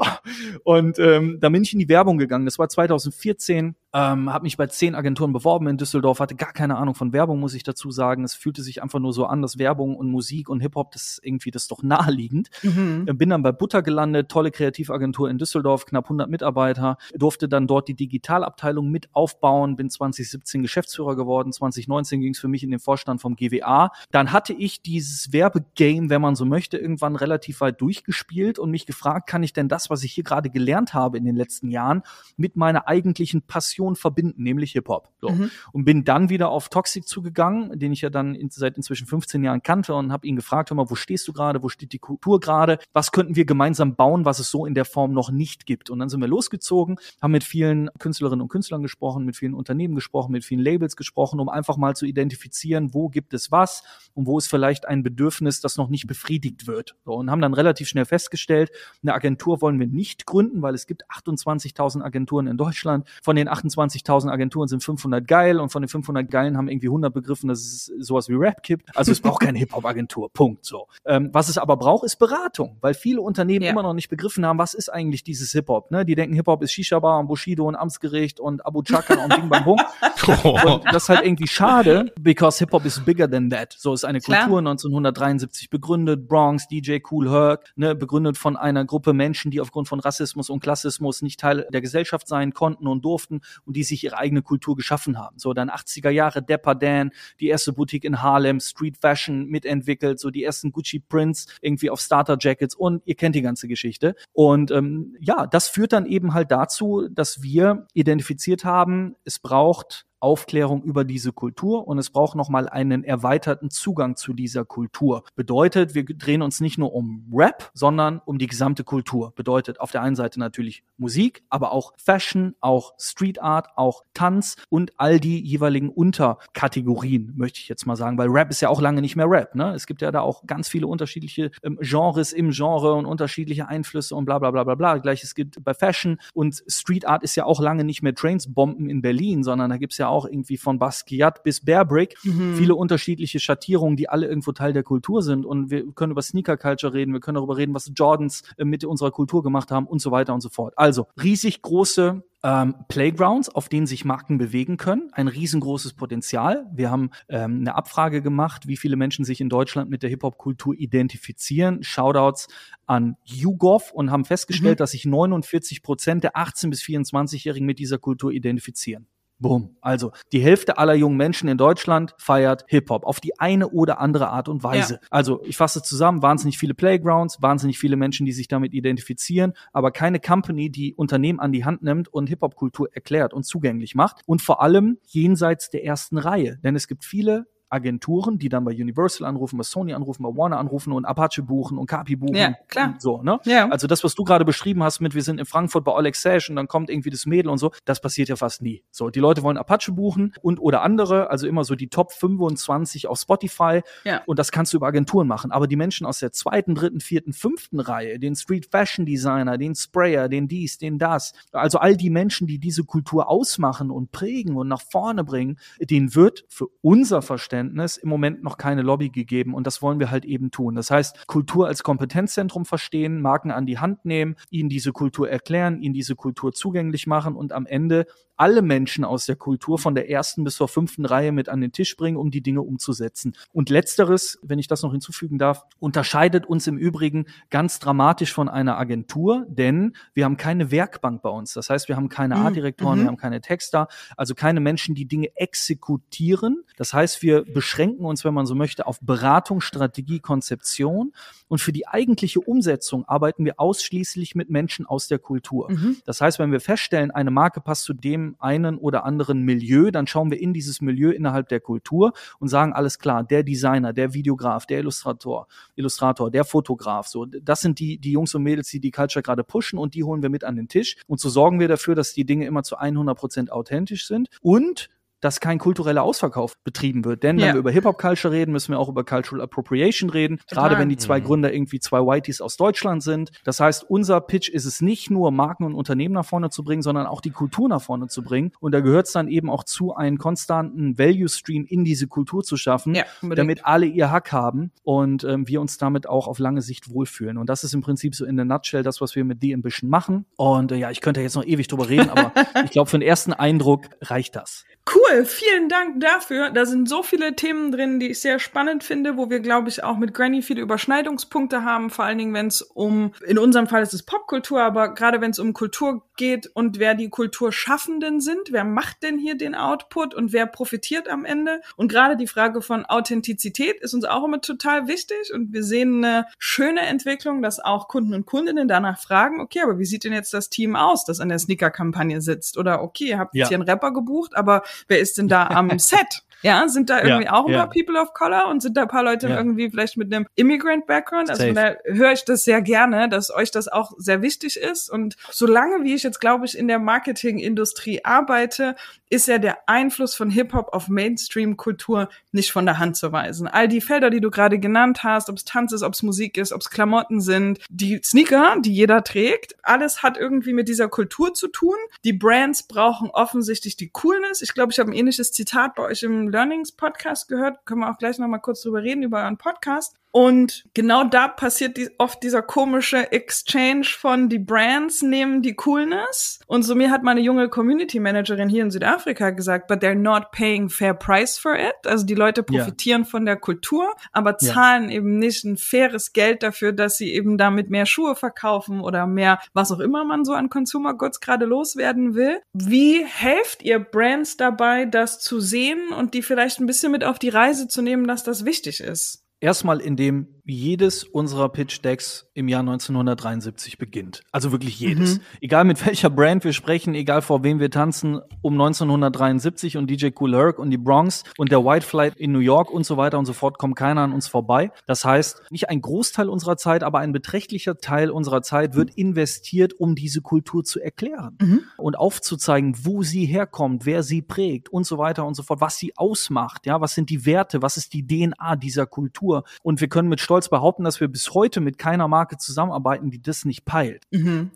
Und ähm, da bin ich in die Werbung gegangen. Das war 2014 ähm, habe mich bei zehn Agenturen beworben in Düsseldorf, hatte gar keine Ahnung von Werbung, muss ich dazu sagen. Es fühlte sich einfach nur so an, dass Werbung und Musik und Hip-Hop, das ist irgendwie, das ist doch naheliegend. Mhm. Äh, Bin dann bei Butter gelandet, tolle Kreativagentur in Düsseldorf, knapp 100 Mitarbeiter, durfte dann dort die Digitalabteilung mit aufbauen, bin 2017 Geschäftsführer geworden, 2019 ging es für mich in den Vorstand vom GWA. Dann hatte ich dieses Werbegame, wenn man so möchte, irgendwann relativ weit durchgespielt und mich gefragt, kann ich denn das, was ich hier gerade gelernt habe in den letzten Jahren, mit meiner eigentlichen Passion verbinden, nämlich Hip-Hop. So. Mhm. Und bin dann wieder auf Toxic zugegangen, den ich ja dann in, seit inzwischen 15 Jahren kannte und habe ihn gefragt, hör mal, wo stehst du gerade, wo steht die Kultur gerade, was könnten wir gemeinsam bauen, was es so in der Form noch nicht gibt. Und dann sind wir losgezogen, haben mit vielen Künstlerinnen und Künstlern gesprochen, mit vielen Unternehmen gesprochen, mit vielen Labels gesprochen, um einfach mal zu identifizieren, wo gibt es was und wo ist vielleicht ein Bedürfnis, das noch nicht befriedigt wird. So, und haben dann relativ schnell festgestellt, eine Agentur wollen wir nicht gründen, weil es gibt 28.000 Agenturen in Deutschland. Von den 28.000 Agenturen sind 500 geil und von den 500 geilen haben irgendwie 100 begriffen, dass es sowas wie Rap gibt. Also es braucht keine Hip-Hop-Agentur. Punkt. So. Ähm, was es aber braucht, ist Beratung, weil viele Unternehmen Ja. immer noch nicht begriffen haben, was ist eigentlich dieses Hip-Hop. Ne? Die denken, Hip-Hop ist Shisha-Bar und Bushido und Amtsgericht und Abu Chaka und Bing Bang Bung. Und das ist halt irgendwie schade, because Hip-Hop is bigger than that. So ist eine Klar. Kultur 1973 begründet, Bronx, DJ Cool Herc, ne, begründet von einer Gruppe Menschen, die aufgrund von Rassismus und Klassismus nicht Teil der Gesellschaft sein konnten und durften und die sich ihre eigene Kultur geschaffen haben. So dann 80er Jahre Dapper Dan, die erste Boutique in Harlem, Street Fashion mitentwickelt, so die ersten Gucci Prints irgendwie auf Starter Jackets und ihr kennt die ganze Geschichte. Und ähm, ja, das führt dann eben halt dazu, dass wir identifiziert haben, es braucht Aufklärung über diese Kultur und es braucht nochmal einen erweiterten Zugang zu dieser Kultur. Bedeutet, wir drehen uns nicht nur um Rap, sondern um die gesamte Kultur. Bedeutet auf der einen Seite natürlich Musik, aber auch Fashion, auch Street Art, auch Tanz und all die jeweiligen Unterkategorien, möchte ich jetzt mal sagen, weil Rap ist ja auch lange nicht mehr Rap. Ne? Es gibt ja da auch ganz viele unterschiedliche ähm, Genres im Genre und unterschiedliche Einflüsse und bla bla bla bla bla. Gleiches gibt bei Fashion und Street Art ist ja auch lange nicht mehr Trains Bomben in Berlin, sondern da gibt's ja auch irgendwie von Basquiat bis Bearbrick viele unterschiedliche Schattierungen, die alle irgendwo Teil der Kultur sind. Und wir können über Sneaker Culture reden, wir können darüber reden, was Jordans äh, mit unserer Kultur gemacht haben und so weiter und so fort. Also riesig große ähm, Playgrounds, auf denen sich Marken bewegen können. Ein riesengroßes Potenzial. Wir haben ähm, eine Abfrage gemacht, wie viele Menschen sich in Deutschland mit der Hip-Hop-Kultur identifizieren. Shoutouts an YouGov und haben festgestellt, dass sich 49 Prozent der 18- bis 24-Jährigen mit dieser Kultur identifizieren. Boom. Also die Hälfte aller jungen Menschen in Deutschland feiert Hip-Hop auf die eine oder andere Art und Weise. Ja. Also ich fasse zusammen, wahnsinnig viele Playgrounds, wahnsinnig viele Menschen, die sich damit identifizieren, aber keine Company, die Unternehmen an die Hand nimmt und Hip-Hop-Kultur erklärt und zugänglich macht. Und vor allem jenseits der ersten Reihe. Denn es gibt viele Agenturen, die dann bei Universal anrufen, bei Sony anrufen, bei Warner anrufen und Apache buchen und Kapi buchen. Ja, klar. So, ne? Ja. Also das, was du gerade beschrieben hast mit, wir sind in Frankfurt bei Oleg Sash und dann kommt irgendwie das Mädel und so, das passiert ja fast nie. So, die Leute wollen Apache buchen und oder andere, also immer so die Top 25 auf Spotify Ja. und das kannst du über Agenturen machen. Aber die Menschen aus der zweiten, dritten, vierten, fünften Reihe, den Street Fashion Designer, den Sprayer, den dies, den das, also all die Menschen, die diese Kultur ausmachen und prägen und nach vorne bringen, denen wird für unser Verständnis im Moment noch keine Lobby gegeben und das wollen wir halt eben tun. Das heißt, Kultur als Kompetenzzentrum verstehen, Marken an die Hand nehmen, ihnen diese Kultur erklären, ihnen diese Kultur zugänglich machen und am Ende alle Menschen aus der Kultur von der ersten bis zur fünften Reihe mit an den Tisch bringen, um die Dinge umzusetzen. Und letzteres, wenn ich das noch hinzufügen darf, unterscheidet uns im Übrigen ganz dramatisch von einer Agentur, denn wir haben keine Werkbank bei uns. Das heißt, wir haben keine Mhm. Artdirektoren, wir haben keine Texter, also keine Menschen, die Dinge exekutieren. Das heißt, wir beschränken uns, wenn man so möchte, auf Beratung, Strategie, Konzeption. Und für die eigentliche Umsetzung arbeiten wir ausschließlich mit Menschen aus der Kultur. Das heißt, wenn wir feststellen, eine Marke passt zu dem einen oder anderen Milieu, dann schauen wir in dieses Milieu innerhalb der Kultur und sagen, alles klar, der Designer, der Videograf, der Illustrator, Illustrator, der Fotograf, so, das sind die, die Jungs und Mädels, die die Culture gerade pushen und die holen wir mit an den Tisch. Und so sorgen wir dafür, dass die Dinge immer zu 100 Prozent authentisch sind und dass kein kultureller Ausverkauf betrieben wird. Denn Ja. wenn wir über Hip-Hop-Culture reden, müssen wir auch über Cultural Appropriation reden. Total. Gerade wenn die zwei Gründer irgendwie zwei Whiteys aus Deutschland sind. Das heißt, unser Pitch ist es nicht nur, Marken und Unternehmen nach vorne zu bringen, sondern auch die Kultur nach vorne zu bringen. Und da gehört es dann eben auch zu, einen konstanten Value-Stream in diese Kultur zu schaffen, Ja, damit alle ihr Hack haben und ähm, wir uns damit auch auf lange Sicht wohlfühlen. Und das ist im Prinzip so in der Nutshell das, was wir mit The Ambition machen. Und äh, ja, ich könnte jetzt noch ewig drüber reden, aber ich glaube, für den ersten Eindruck reicht das. Cool, vielen Dank dafür. Da sind so viele Themen drin, die ich sehr spannend finde, wo wir, glaube ich, auch mit Granny viele Überschneidungspunkte haben. Vor allen Dingen, wenn es um, in unserem Fall ist es Popkultur, aber gerade wenn es um Kultur geht und wer die Kulturschaffenden sind, wer macht denn hier den Output und wer profitiert am Ende? Und gerade die Frage von Authentizität ist uns auch immer total wichtig und wir sehen eine schöne Entwicklung, dass auch Kunden und Kundinnen danach fragen, okay, aber wie sieht denn jetzt das Team aus, das an der Sneaker-Kampagne sitzt? Oder okay, ihr habt Ja. jetzt hier einen Rapper gebucht, aber wer ist denn da am Set? Ja, sind da irgendwie Ja, auch ein ja. paar People of Color und sind da ein paar Leute Ja. irgendwie vielleicht mit einem Immigrant Background? Also da höre ich das sehr gerne, dass euch das auch sehr wichtig ist. Und solange wie ich jetzt, glaube ich, in der Marketingindustrie arbeite, ist ja der Einfluss von Hip-Hop auf Mainstream-Kultur nicht von der Hand zu weisen. All die Felder, die du gerade genannt hast, ob es Tanz ist, ob es Musik ist, ob es Klamotten sind, die Sneaker, die jeder trägt, alles hat irgendwie mit dieser Kultur zu tun. Die Brands brauchen offensichtlich die Coolness. Ich glaube, ich habe ein ähnliches Zitat bei euch im Learnings Podcast gehört. Können wir auch gleich noch mal kurz drüber reden, über euren Podcast. Und genau da passiert die, oft dieser komische Exchange von die Brands nehmen die Coolness. Und so mir hat meine junge Community Managerin hier in Südafrika gesagt, but they're not paying fair price for it. Also die Leute Ja. profitieren von der Kultur, aber Ja. zahlen eben nicht ein faires Geld dafür, dass sie eben damit mehr Schuhe verkaufen oder mehr, was auch immer man so an Consumer Goods gerade loswerden will. Wie helft ihr Brands dabei, das zu sehen und die vielleicht ein bisschen mit auf die Reise zu nehmen, dass das wichtig ist? Erstmal, indem jedes unserer Pitch Decks im Jahr 1973 beginnt. Also wirklich jedes. Egal mit welcher Brand wir sprechen, egal vor wem wir tanzen, um 1973 und DJ Cool Herc und die Bronx und der White Flight in New York und so weiter und so fort kommt keiner an uns vorbei. Das heißt, nicht ein Großteil unserer Zeit, aber ein beträchtlicher Teil unserer Zeit wird investiert, um diese Kultur zu erklären und aufzuzeigen, wo sie herkommt, wer sie prägt und so weiter und so fort, was sie ausmacht, ja, was sind die Werte, was ist die DNA dieser Kultur. Und wir können mit Stolz behaupten, dass wir bis heute mit keiner Marke zusammenarbeiten, die das nicht peilt.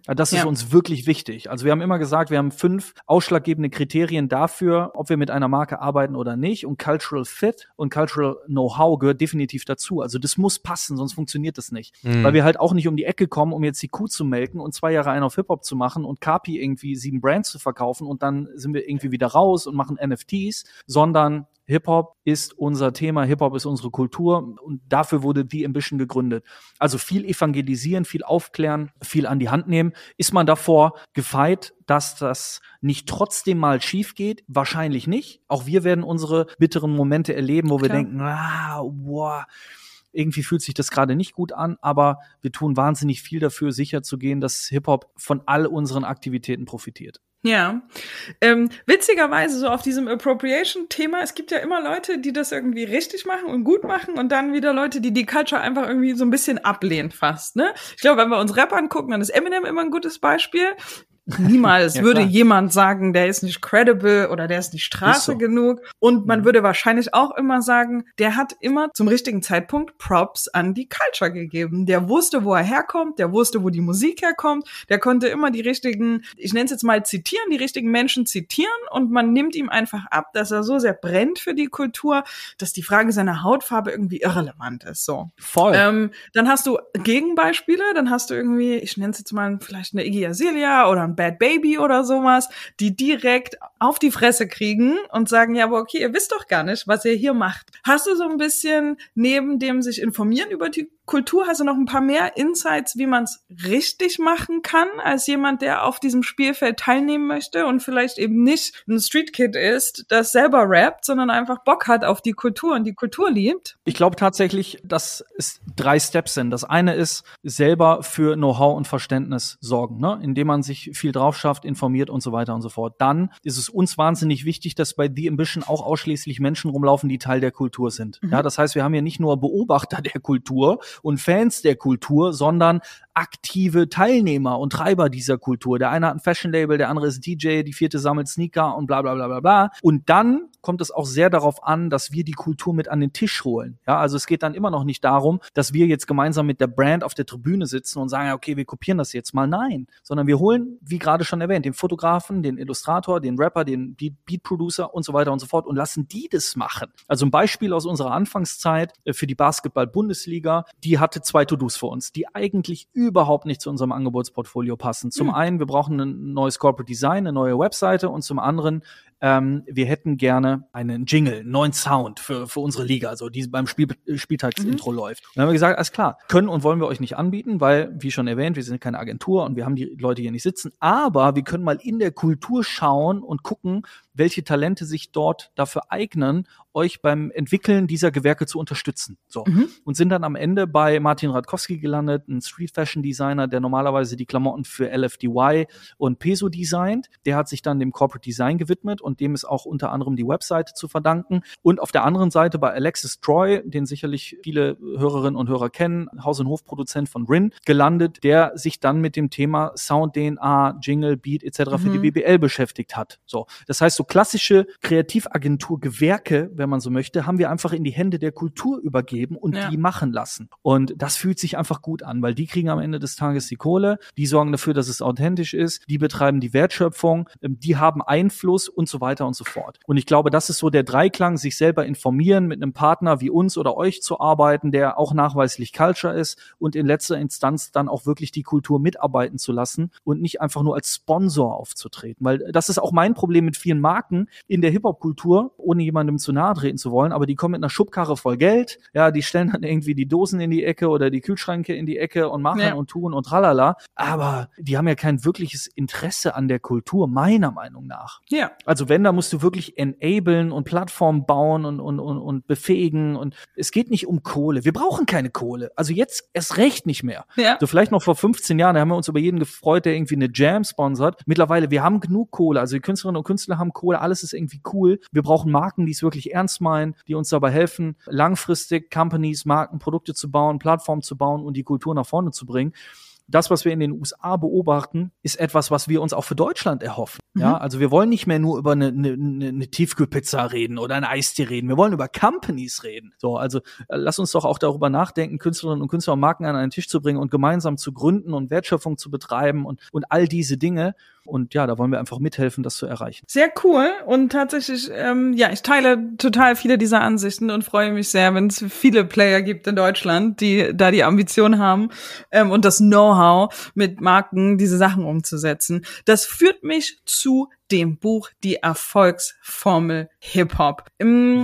Ja, das ist Ja. uns wirklich wichtig. Also wir haben immer gesagt, wir haben fünf ausschlaggebende Kriterien dafür, ob wir mit einer Marke arbeiten oder nicht. Und Cultural Fit und Cultural Know-how gehört definitiv dazu. Also das muss passen, sonst funktioniert das nicht. Weil wir halt auch nicht um die Ecke kommen, um jetzt die Kuh zu melken und zwei Jahre einen auf Hip-Hop zu machen und Kapi irgendwie sieben Brands zu verkaufen und dann sind wir irgendwie wieder raus und machen NFTs, sondern Hip-Hop ist unser Thema, Hip-Hop ist unsere Kultur und dafür wurde die Ambition gegründet. Also viel evangelisieren, viel aufklären, viel an die Hand nehmen. Ist man davor gefeit, dass das nicht trotzdem mal schief geht? Wahrscheinlich nicht. Auch wir werden unsere bitteren Momente erleben, wo wir Klar. denken, ah, boah, irgendwie fühlt sich das gerade nicht gut an, aber wir tun wahnsinnig viel dafür, sicherzugehen, dass Hip-Hop von all unseren Aktivitäten profitiert. Ja, ähm, witzigerweise so auf diesem Appropriation-Thema, es gibt ja immer Leute, die das irgendwie richtig machen und gut machen und dann wieder Leute, die die Culture einfach irgendwie so ein bisschen ablehnen fast, ne? Ich glaube, wenn wir uns Rap angucken, dann ist Eminem immer ein gutes Beispiel. Niemals Ja, würde klar. jemand sagen, der ist nicht credible oder der ist nicht Straße so. genug. Und Mhm. man würde wahrscheinlich auch immer sagen, der hat immer zum richtigen Zeitpunkt Props an die Culture gegeben. Der wusste, wo er herkommt, der wusste, wo die Musik herkommt, der konnte immer die richtigen, ich nenne es jetzt mal zitieren, die richtigen Menschen zitieren und man nimmt ihm einfach ab, dass er so sehr brennt für die Kultur, dass die Frage seiner Hautfarbe irgendwie irrelevant ist. So. Voll. Ähm, dann hast du Gegenbeispiele, dann hast du irgendwie, ich nenne es jetzt mal vielleicht eine Iggy Azalea oder ein Bad Baby oder sowas, die direkt auf die Fresse kriegen und sagen, ja, aber okay, ihr wisst doch gar nicht, was ihr hier macht. Hast du so ein bisschen neben dem sich informieren über die Kultur, hast du noch ein paar mehr Insights, wie man es richtig machen kann, als jemand, der auf diesem Spielfeld teilnehmen möchte und vielleicht eben nicht ein Street Kid ist, das selber rappt, sondern einfach Bock hat auf die Kultur und die Kultur liebt? Ich glaube tatsächlich, dass es drei Steps sind. Das eine ist selber für Know-how und Verständnis sorgen, ne? indem man sich viel drauf schafft, informiert und so weiter und so fort. Dann ist es uns wahnsinnig wichtig, dass bei The Ambition auch ausschließlich Menschen rumlaufen, die Teil der Kultur sind. Ja, das heißt, wir haben ja nicht nur Beobachter der Kultur, und Fans der Kultur, sondern aktive Teilnehmer und Treiber dieser Kultur. Der eine hat ein Fashion-Label, der andere ist DJ, die vierte sammelt Sneaker und bla bla bla bla bla. Und dann kommt es auch sehr darauf an, dass wir die Kultur mit an den Tisch holen. Ja, also es geht dann immer noch nicht darum, dass wir jetzt gemeinsam mit der Brand auf der Tribüne sitzen und sagen, okay, wir kopieren das jetzt mal. Nein, sondern wir holen, wie gerade schon erwähnt, den Fotografen, den Illustrator, den Rapper, den Beat Producer und so weiter und so fort und lassen die das machen. Also ein Beispiel aus unserer Anfangszeit äh, für die Basketball-Bundesliga, die hatte zwei To-Dos für uns, die eigentlich überhaupt nicht zu unserem Angebotsportfolio passen. Zum mhm. einen, wir brauchen ein neues Corporate Design, eine neue Webseite und zum anderen, ähm, wir hätten gerne einen Jingle, einen neuen Sound für, für unsere Liga, also die beim Spiel, Spieltagsintro mhm. läuft. Und dann haben wir gesagt, alles klar, können und wollen wir euch nicht anbieten, weil, wie schon erwähnt, wir sind keine Agentur und wir haben die Leute hier nicht sitzen, aber wir können mal in der Kultur schauen und gucken, welche Talente sich dort dafür eignen, euch beim Entwickeln dieser Gewerke zu unterstützen. So. Mhm. Und sind dann am Ende bei Martin Radkowski gelandet, ein Street Fashion Designer, der normalerweise die Klamotten für LFDY und Peso designt. Der hat sich dann dem Corporate Design gewidmet und dem ist auch unter anderem die Webseite zu verdanken. Und auf der anderen Seite bei Alexis Troy, den sicherlich viele Hörerinnen und Hörer kennen, Haus- und Hofproduzent von Rin, gelandet, der sich dann mit dem Thema Sound DNA, Jingle, Beat etc. Mhm. für die BBL beschäftigt hat. So. Das heißt, so klassische Kreativagentur-Gewerke, wenn man so möchte, haben wir einfach in die Hände der Kultur übergeben und ja. die machen lassen. Und das fühlt sich einfach gut an, weil die kriegen am Ende des Tages die Kohle, die sorgen dafür, dass es authentisch ist, die betreiben die Wertschöpfung, ähm, die haben Einfluss und so weiter und so fort. Und ich glaube, das ist so der Dreiklang, sich selber informieren, mit einem Partner wie uns oder euch zu arbeiten, der auch nachweislich Culture ist und in letzter Instanz dann auch wirklich die Kultur mitarbeiten zu lassen und nicht einfach nur als Sponsor aufzutreten. Weil das ist auch mein Problem mit vielen Marken, Marken in der Hip-Hop-Kultur, ohne jemandem zu nahe treten zu wollen, aber die kommen mit einer Schubkarre voll Geld, ja, die stellen dann irgendwie die Dosen in die Ecke oder die Kühlschränke in die Ecke und machen ja. und tun und tralala, aber die haben ja kein wirkliches Interesse an der Kultur, meiner Meinung nach. Ja. Also wenn, da musst du wirklich enablen und Plattformen bauen und, und, und, und befähigen und es geht nicht um Kohle. Wir brauchen keine Kohle. Also jetzt erst recht nicht mehr. Ja. So vielleicht noch vor 15 Jahren, da haben wir uns über jeden gefreut, der irgendwie eine Jam sponsert. Mittlerweile, wir haben genug Kohle. Also die Künstlerinnen und Künstler haben Kohle, alles ist irgendwie cool. Wir brauchen Marken, die es wirklich ernst meinen, die uns dabei helfen, langfristig Companies, Marken, Produkte zu bauen, Plattformen zu bauen und die Kultur nach vorne zu bringen das, was wir in den USA beobachten, ist etwas, was wir uns auch für Deutschland erhoffen. Mhm. Ja, also wir wollen nicht mehr nur über eine, eine, eine Tiefkühlpizza reden oder ein Eistee reden. Wir wollen über Companies reden. So, also äh, lass uns doch auch darüber nachdenken, Künstlerinnen und Künstler und Marken an einen Tisch zu bringen und gemeinsam zu gründen und Wertschöpfung zu betreiben und, und all diese Dinge. Und ja, da wollen wir einfach mithelfen, das zu erreichen. Sehr cool. Und tatsächlich, ähm, ja, ich teile total viele dieser Ansichten und freue mich sehr, wenn es viele Player gibt in Deutschland, die da die Ambition haben ähm, und das Know-how mit Marken diese Sachen umzusetzen. Das führt mich zu dem Buch Die Erfolgsformel Hip-Hop.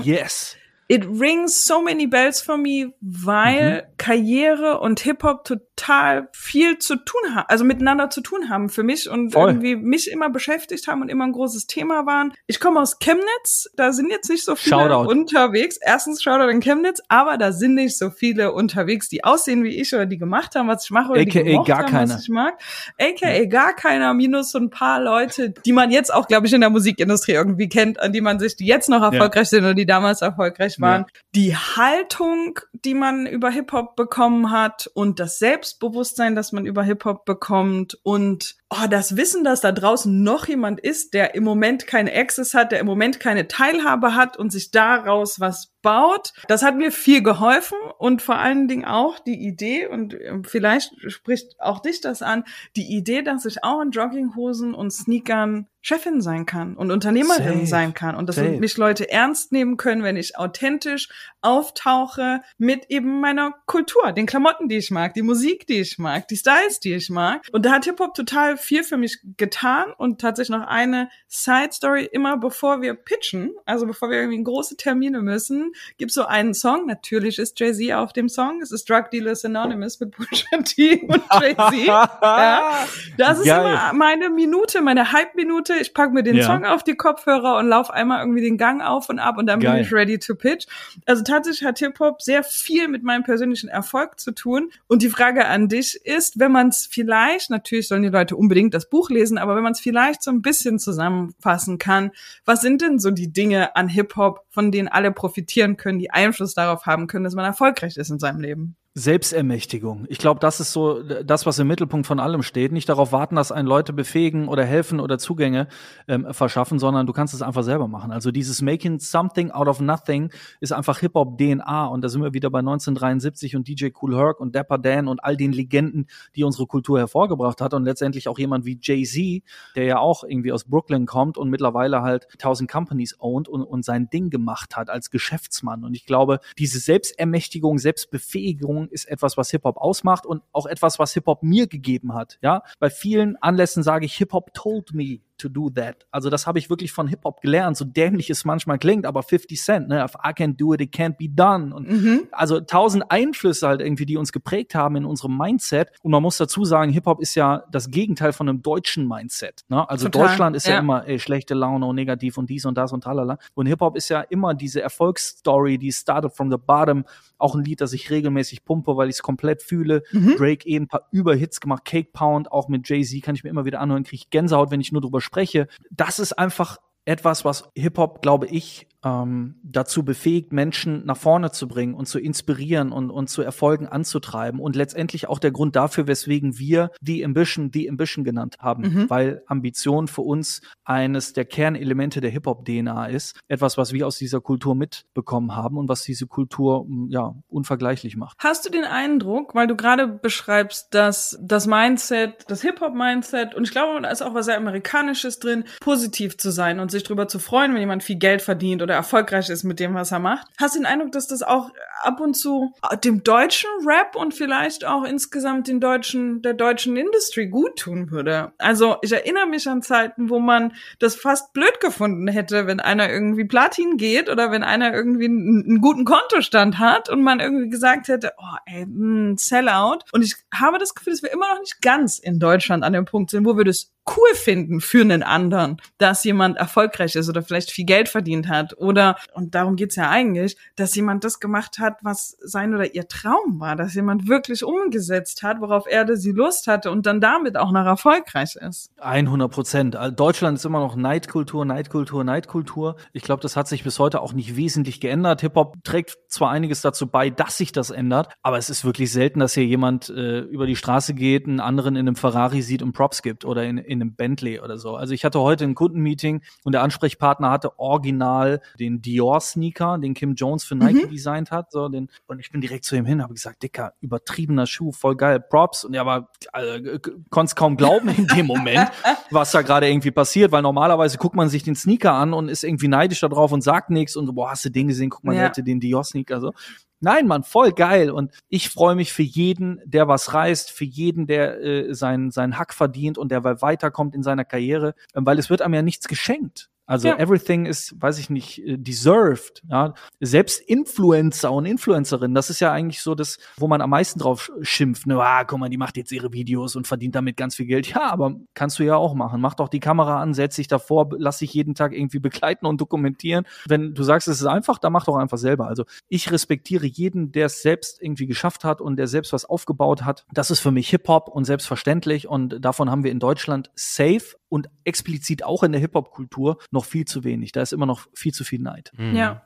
Yes. It rings so many bells for me, weil mhm. Karriere und Hip-Hop total viel zu tun haben, also miteinander zu tun haben für mich und Voll. irgendwie mich immer beschäftigt haben und immer ein großes Thema waren. Ich komme aus Chemnitz, da sind jetzt nicht so viele Shoutout. unterwegs. Erstens Shoutout in Chemnitz, aber da sind nicht so viele unterwegs, die aussehen wie ich oder die gemacht haben, was ich mache oder AKA die gar haben, keiner. was ich mag. AKA ja. gar keiner, minus so ein paar Leute, die man jetzt auch, glaube ich, in der Musikindustrie irgendwie kennt, an die man sich, die jetzt noch erfolgreich ja. sind und die damals erfolgreich waren. Ja. Die Haltung, die man über Hip-Hop bekommen hat und das Selbstbewusstsein, das man über Hip-Hop bekommt und oh, das Wissen, dass da draußen noch jemand ist, der im Moment keine Access hat, der im Moment keine Teilhabe hat und sich daraus was baut. Das hat mir viel geholfen und vor allen Dingen auch die Idee, und ähm, vielleicht spricht auch dich das an, die Idee, dass ich auch in Jogginghosen und Sneakern Chefin sein kann und Unternehmerin Safe. sein kann und dass Safe. mich Leute ernst nehmen können, wenn ich authentisch auftauche mit eben meiner Kultur, den Klamotten, die ich mag, die Musik, die ich mag, die Styles, die ich mag. Und da hat Hip-Hop total viel für mich getan und tatsächlich noch eine Side-Story immer bevor wir pitchen, also bevor wir irgendwie in große Termine müssen, gibt so einen Song. Natürlich ist Jay-Z auf dem Song. Es ist Drug Dealers Anonymous mit Pusha T und Jay-Z. ja. Das ist Geil. immer meine Minute, meine Halbminute. Ich packe mir den ja. Song auf die Kopfhörer und laufe einmal irgendwie den Gang auf und ab und dann Geil. bin ich ready to pitch. Also tatsächlich hat Hip-Hop sehr viel mit meinem persönlichen Erfolg zu tun. Und die Frage an dich ist, wenn man es vielleicht, natürlich sollen die Leute unbedingt das Buch lesen, aber wenn man es vielleicht so ein bisschen zusammenfassen kann, was sind denn so die Dinge an Hip-Hop, von denen alle profitieren können, die Einfluss darauf haben können, dass man erfolgreich ist in seinem Leben? Selbstermächtigung. Ich glaube, das ist so das, was im Mittelpunkt von allem steht. Nicht darauf warten, dass einen Leute befähigen oder helfen oder Zugänge ähm, verschaffen, sondern du kannst es einfach selber machen. Also dieses Making Something out of Nothing ist einfach Hip-Hop-DNA und da sind wir wieder bei 1973 und DJ Cool Herc und Dapper Dan und all den Legenden, die unsere Kultur hervorgebracht hat und letztendlich auch jemand wie Jay-Z, der ja auch irgendwie aus Brooklyn kommt und mittlerweile halt 1000 Companies owned und, und sein Ding gemacht hat als Geschäftsmann. Und ich glaube, diese Selbstermächtigung, Selbstbefähigung ist etwas, was Hip-Hop ausmacht und auch etwas, was Hip-Hop mir gegeben hat. Ja, bei vielen Anlässen sage ich, Hip-Hop told me to do that. Also das habe ich wirklich von Hip-Hop gelernt, so dämlich es manchmal klingt, aber 50 Cent, ne, if I can't do it, it can't be done. Und mhm. also tausend Einflüsse halt irgendwie, die uns geprägt haben in unserem Mindset. Und man muss dazu sagen, Hip-Hop ist ja das Gegenteil von einem deutschen Mindset. Ne? Also Total. Deutschland ist ja, ja immer ey, schlechte Laune und negativ und dies und das und talala. Und Hip-Hop ist ja immer diese Erfolgsstory, die started from the bottom. Auch ein Lied, das ich regelmäßig pumpe, weil ich es komplett fühle. Mhm. Drake eben ein paar Überhits gemacht, Cake Pound, auch mit Jay-Z kann ich mir immer wieder anhören, kriege ich Gänsehaut, wenn ich nur drüber spreche. Das ist einfach etwas, was Hip-Hop, glaube ich, ähm, dazu befähigt, Menschen nach vorne zu bringen und zu inspirieren und, und zu Erfolgen anzutreiben. Und letztendlich auch der Grund dafür, weswegen wir die Ambition, die Ambition genannt haben, mhm. weil Ambition für uns eines der Kernelemente der Hip-Hop-DNA ist. Etwas, was wir aus dieser Kultur mitbekommen haben und was diese Kultur ja unvergleichlich macht. Hast du den Eindruck, weil du gerade beschreibst, dass das Mindset, das Hip-Hop-Mindset, und ich glaube, da ist auch was sehr Amerikanisches drin, positiv zu sein und sich darüber zu freuen, wenn jemand viel Geld verdient oder erfolgreich ist mit dem, was er macht. Hast du den Eindruck, dass das auch ab und zu dem deutschen Rap und vielleicht auch insgesamt den deutschen, der deutschen Industry gut tun würde? Also ich erinnere mich an Zeiten, wo man das fast blöd gefunden hätte, wenn einer irgendwie Platin geht oder wenn einer irgendwie einen, einen guten Kontostand hat und man irgendwie gesagt hätte, oh ey, mh, hm, Sellout. Und ich habe das Gefühl, dass wir immer noch nicht ganz in Deutschland an dem Punkt sind, wo wir das cool finden für einen anderen, dass jemand erfolgreich ist oder vielleicht viel Geld verdient hat oder, und darum geht's ja eigentlich, dass jemand das gemacht hat, was sein oder ihr Traum war, dass jemand wirklich umgesetzt hat, worauf er oder sie Lust hatte und dann damit auch noch erfolgreich ist. 100 Prozent. Deutschland ist immer noch Neidkultur, Neidkultur, Neidkultur. Ich glaube, das hat sich bis heute auch nicht wesentlich geändert. Hip-Hop trägt zwar einiges dazu bei, dass sich das ändert, aber es ist wirklich selten, dass hier jemand äh, über die Straße geht, einen anderen in einem Ferrari sieht und Props gibt oder in, in einem Bentley oder so. Also ich hatte heute ein Kundenmeeting und der Ansprechpartner hatte original den Dior-Sneaker, den Kim Jones für Nike mhm. designt hat. So, den, und ich bin direkt zu ihm hin, habe gesagt, Dicker, übertriebener Schuh, voll geil, Props. Und er war, also, konnte kaum glauben in dem Moment, was da gerade irgendwie passiert, weil normalerweise guckt man sich den Sneaker an und ist irgendwie neidisch darauf und sagt nichts und so, boah, hast du den gesehen? Guck mal, ja. der hätte den Dior-Sneaker so. Nein, Mann, voll geil. Und ich freue mich für jeden, der was reißt, für jeden, der äh, seinen sein Hack verdient und der weiterkommt in seiner Karriere, weil es wird einem ja nichts geschenkt. Also ja. everything ist, weiß ich nicht, äh, deserved. Ja? Selbst Influencer und Influencerinnen, das ist ja eigentlich so das, wo man am meisten drauf schimpft. Ne? Ah, guck mal, die macht jetzt ihre Videos und verdient damit ganz viel Geld. Ja, aber kannst du ja auch machen. Mach doch die Kamera an, setz dich davor, lass dich jeden Tag irgendwie begleiten und dokumentieren. Wenn du sagst, es ist einfach, dann mach doch einfach selber. Also ich respektiere jeden, der es selbst irgendwie geschafft hat und der selbst was aufgebaut hat. Das ist für mich Hip-Hop und selbstverständlich und davon haben wir in Deutschland safe und explizit auch in der Hip-Hop-Kultur noch viel zu wenig. Da ist immer noch viel zu viel Neid. Mhm. Ja.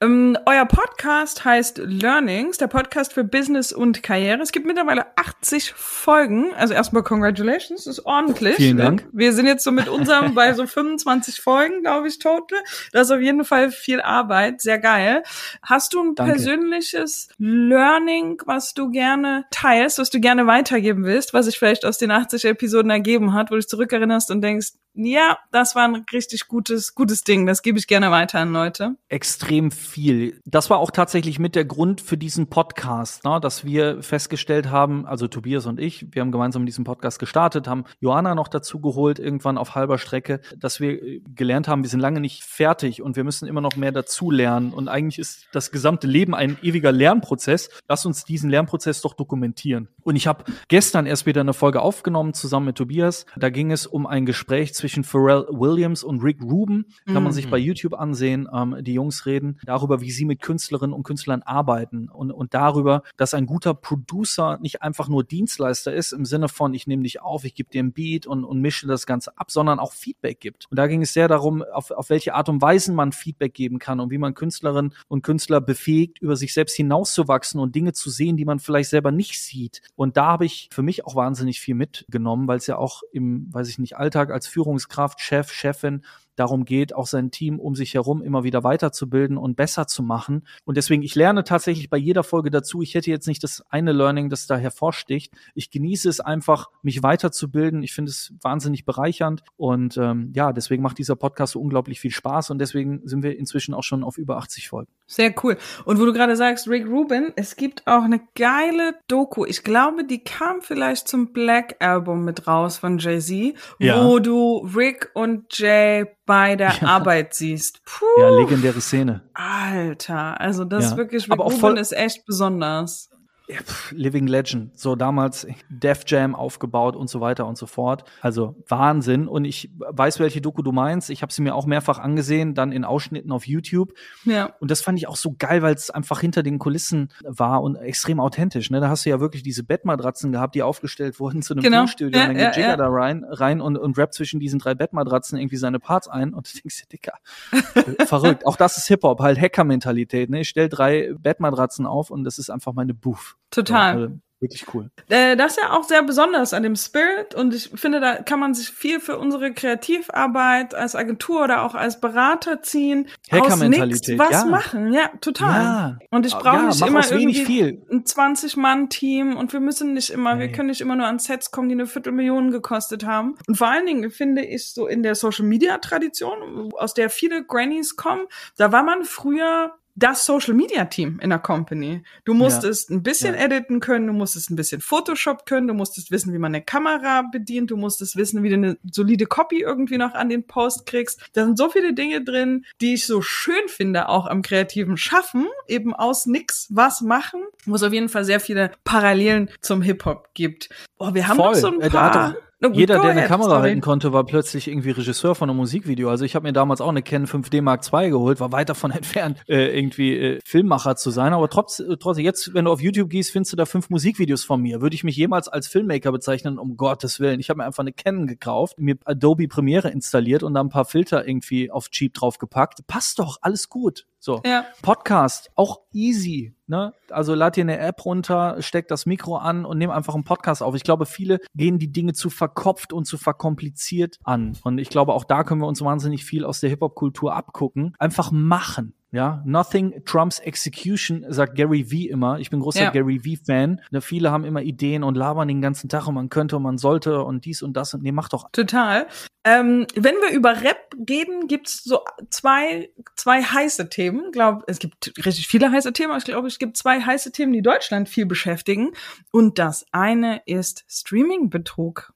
Ähm, euer Podcast heißt Learnings, der Podcast für Business und Karriere. Es gibt mittlerweile 80 Folgen. Also erstmal Congratulations, das ist ordentlich. Vielen Dank. Wir sind jetzt so mit unserem bei so 25 Folgen, glaube ich, total. Das ist auf jeden Fall viel Arbeit, sehr geil. Hast du ein Danke. persönliches Learning, was du gerne teilst, was du gerne weitergeben willst, was sich vielleicht aus den 80 Episoden ergeben hat, wo du dich zurückerinnerst und denkst, ja, das war ein richtig gutes, gutes Ding. Das gebe ich gerne weiter an Leute. Extrem viel. Das war auch tatsächlich mit der Grund für diesen Podcast, ne, dass wir festgestellt haben, also Tobias und ich, wir haben gemeinsam diesen Podcast gestartet, haben Johanna noch dazu geholt, irgendwann auf halber Strecke, dass wir äh, gelernt haben, wir sind lange nicht fertig und wir müssen immer noch mehr dazu lernen. Und eigentlich ist das gesamte Leben ein ewiger Lernprozess. Lass uns diesen Lernprozess doch dokumentieren. Und ich habe gestern erst wieder eine Folge aufgenommen, zusammen mit Tobias. Da ging es um ein Gespräch zwischen Pharrell Williams und Rick Rubin. Kann man sich bei YouTube ansehen. Ähm, die Jungs reden darüber, wie sie mit Künstlerinnen und Künstlern arbeiten und, und darüber, dass ein guter Producer nicht einfach nur Dienstleister ist, im Sinne von, ich nehme dich auf, ich gebe dir ein Beat und, und mische das Ganze ab, sondern auch Feedback gibt. Und da ging es sehr darum, auf, auf welche Art und Weise man Feedback geben kann und wie man Künstlerinnen und Künstler befähigt, über sich selbst hinauszuwachsen und Dinge zu sehen, die man vielleicht selber nicht sieht. Und da habe ich für mich auch wahnsinnig viel mitgenommen, weil es ja auch im, weiß ich nicht, Alltag als Führungskraft, Chef, Chefin darum geht, auch sein Team um sich herum immer wieder weiterzubilden und besser zu machen. Und deswegen, ich lerne tatsächlich bei jeder Folge dazu. Ich hätte jetzt nicht das eine Learning, das da hervorsticht. Ich genieße es einfach, mich weiterzubilden. Ich finde es wahnsinnig bereichernd. Und ähm, ja, deswegen macht dieser Podcast so unglaublich viel Spaß. Und deswegen sind wir inzwischen auch schon auf über 80 Folgen. Sehr cool. Und wo du gerade sagst, Rick Rubin, es gibt auch eine geile Doku. Ich glaube, die kam vielleicht zum Black Album mit raus von Jay-Z, Ja. wo du Rick und Jay bei der Ja. Arbeit siehst. Puh, Ja, legendäre Szene. Alter, also das Ja. ist wirklich, Aber auch voll- ist echt besonders. Ja, pff, Living Legend, so damals Def Jam aufgebaut und so weiter und so fort. Also Wahnsinn. Und ich weiß, welche Doku du meinst. Ich habe sie mir auch mehrfach angesehen, dann in Ausschnitten auf YouTube. Ja. Und das fand ich auch so geil, weil es einfach hinter den Kulissen war und extrem authentisch. Ne? Da hast du ja wirklich diese Bettmatratzen gehabt, die aufgestellt wurden zu einem Genau. Tonstudio. Ja, und dann geht ja, Jigger ja. da rein, rein und, und rappt zwischen diesen drei Bettmatratzen irgendwie seine Parts ein. Und du denkst dir, Dicker, verrückt. Auch das ist Hip-Hop, halt Hacker-Mentalität. Ne? Ich stell drei Bettmatratzen auf und das ist einfach meine Booth. Total. So, also, wirklich cool. Äh, das ist ja auch sehr besonders an dem Spirit und ich finde, da kann man sich viel für unsere Kreativarbeit als Agentur oder auch als Berater ziehen. Aus Hacker-Mentalität, nichts was ja. machen, ja, total. Ja. Und ich Ja, brauche nicht mach immer irgendwie viel. ein 20-Mann-Team und wir müssen nicht immer, wir Nee. können nicht immer nur an Sets kommen, die eine Viertelmillion gekostet haben. Und vor allen Dingen finde ich so in der Social-Media-Tradition, aus der viele Grannies kommen, da war man früher das Social Media Team in der Company. Du musstest ein bisschen Ja. editen können, du musstest ein bisschen Photoshop können, du musstest wissen, wie man eine Kamera bedient, du musstest wissen, wie du eine solide Copy irgendwie noch an den Post kriegst. Da sind so viele Dinge drin, die ich so schön finde, auch am kreativen Schaffen, eben aus nix was machen, wo es auf jeden Fall sehr viele Parallelen zum Hip-Hop gibt. Oh, wir haben noch so ein Äh, paar. Jeder, der eine ahead, Kamera sorry. halten konnte, war plötzlich irgendwie Regisseur von einem Musikvideo. Also ich habe mir damals auch eine Canon 5D Mark II geholt, war weit davon entfernt, äh, irgendwie äh, Filmmacher zu sein. Aber trotz, äh, trotzdem, jetzt, wenn du auf YouTube gehst, findest du da fünf Musikvideos von mir. Würde ich mich jemals als Filmmaker bezeichnen? Um Gottes Willen. Ich habe mir einfach eine Canon gekauft, mir Adobe Premiere installiert und da ein paar Filter irgendwie auf Cheap draufgepackt. Passt doch, alles gut. So. Ja. Podcast, auch easy. Ne? Also lad dir eine App runter, steck das Mikro an und nimm einfach einen Podcast auf. Ich glaube, viele gehen die Dinge zu verkopft und zu verkompliziert an. Und ich glaube, auch da können wir uns wahnsinnig viel aus der Hip-Hop-Kultur abgucken. Einfach machen. Ja, nothing trumps execution, sagt Gary V immer. Ich bin großer Ja. Gary V-Fan. Ne, viele haben immer Ideen und labern den ganzen Tag und man könnte und man sollte und dies und das und nee, mach doch. Total. Ähm, wenn wir über Rap reden, gibt's so zwei, zwei heiße Themen. Ich glaube, es gibt richtig viele heiße Themen, aber ich glaube, es gibt zwei heiße Themen, die Deutschland viel beschäftigen. Und das eine ist Streaming-Betrug.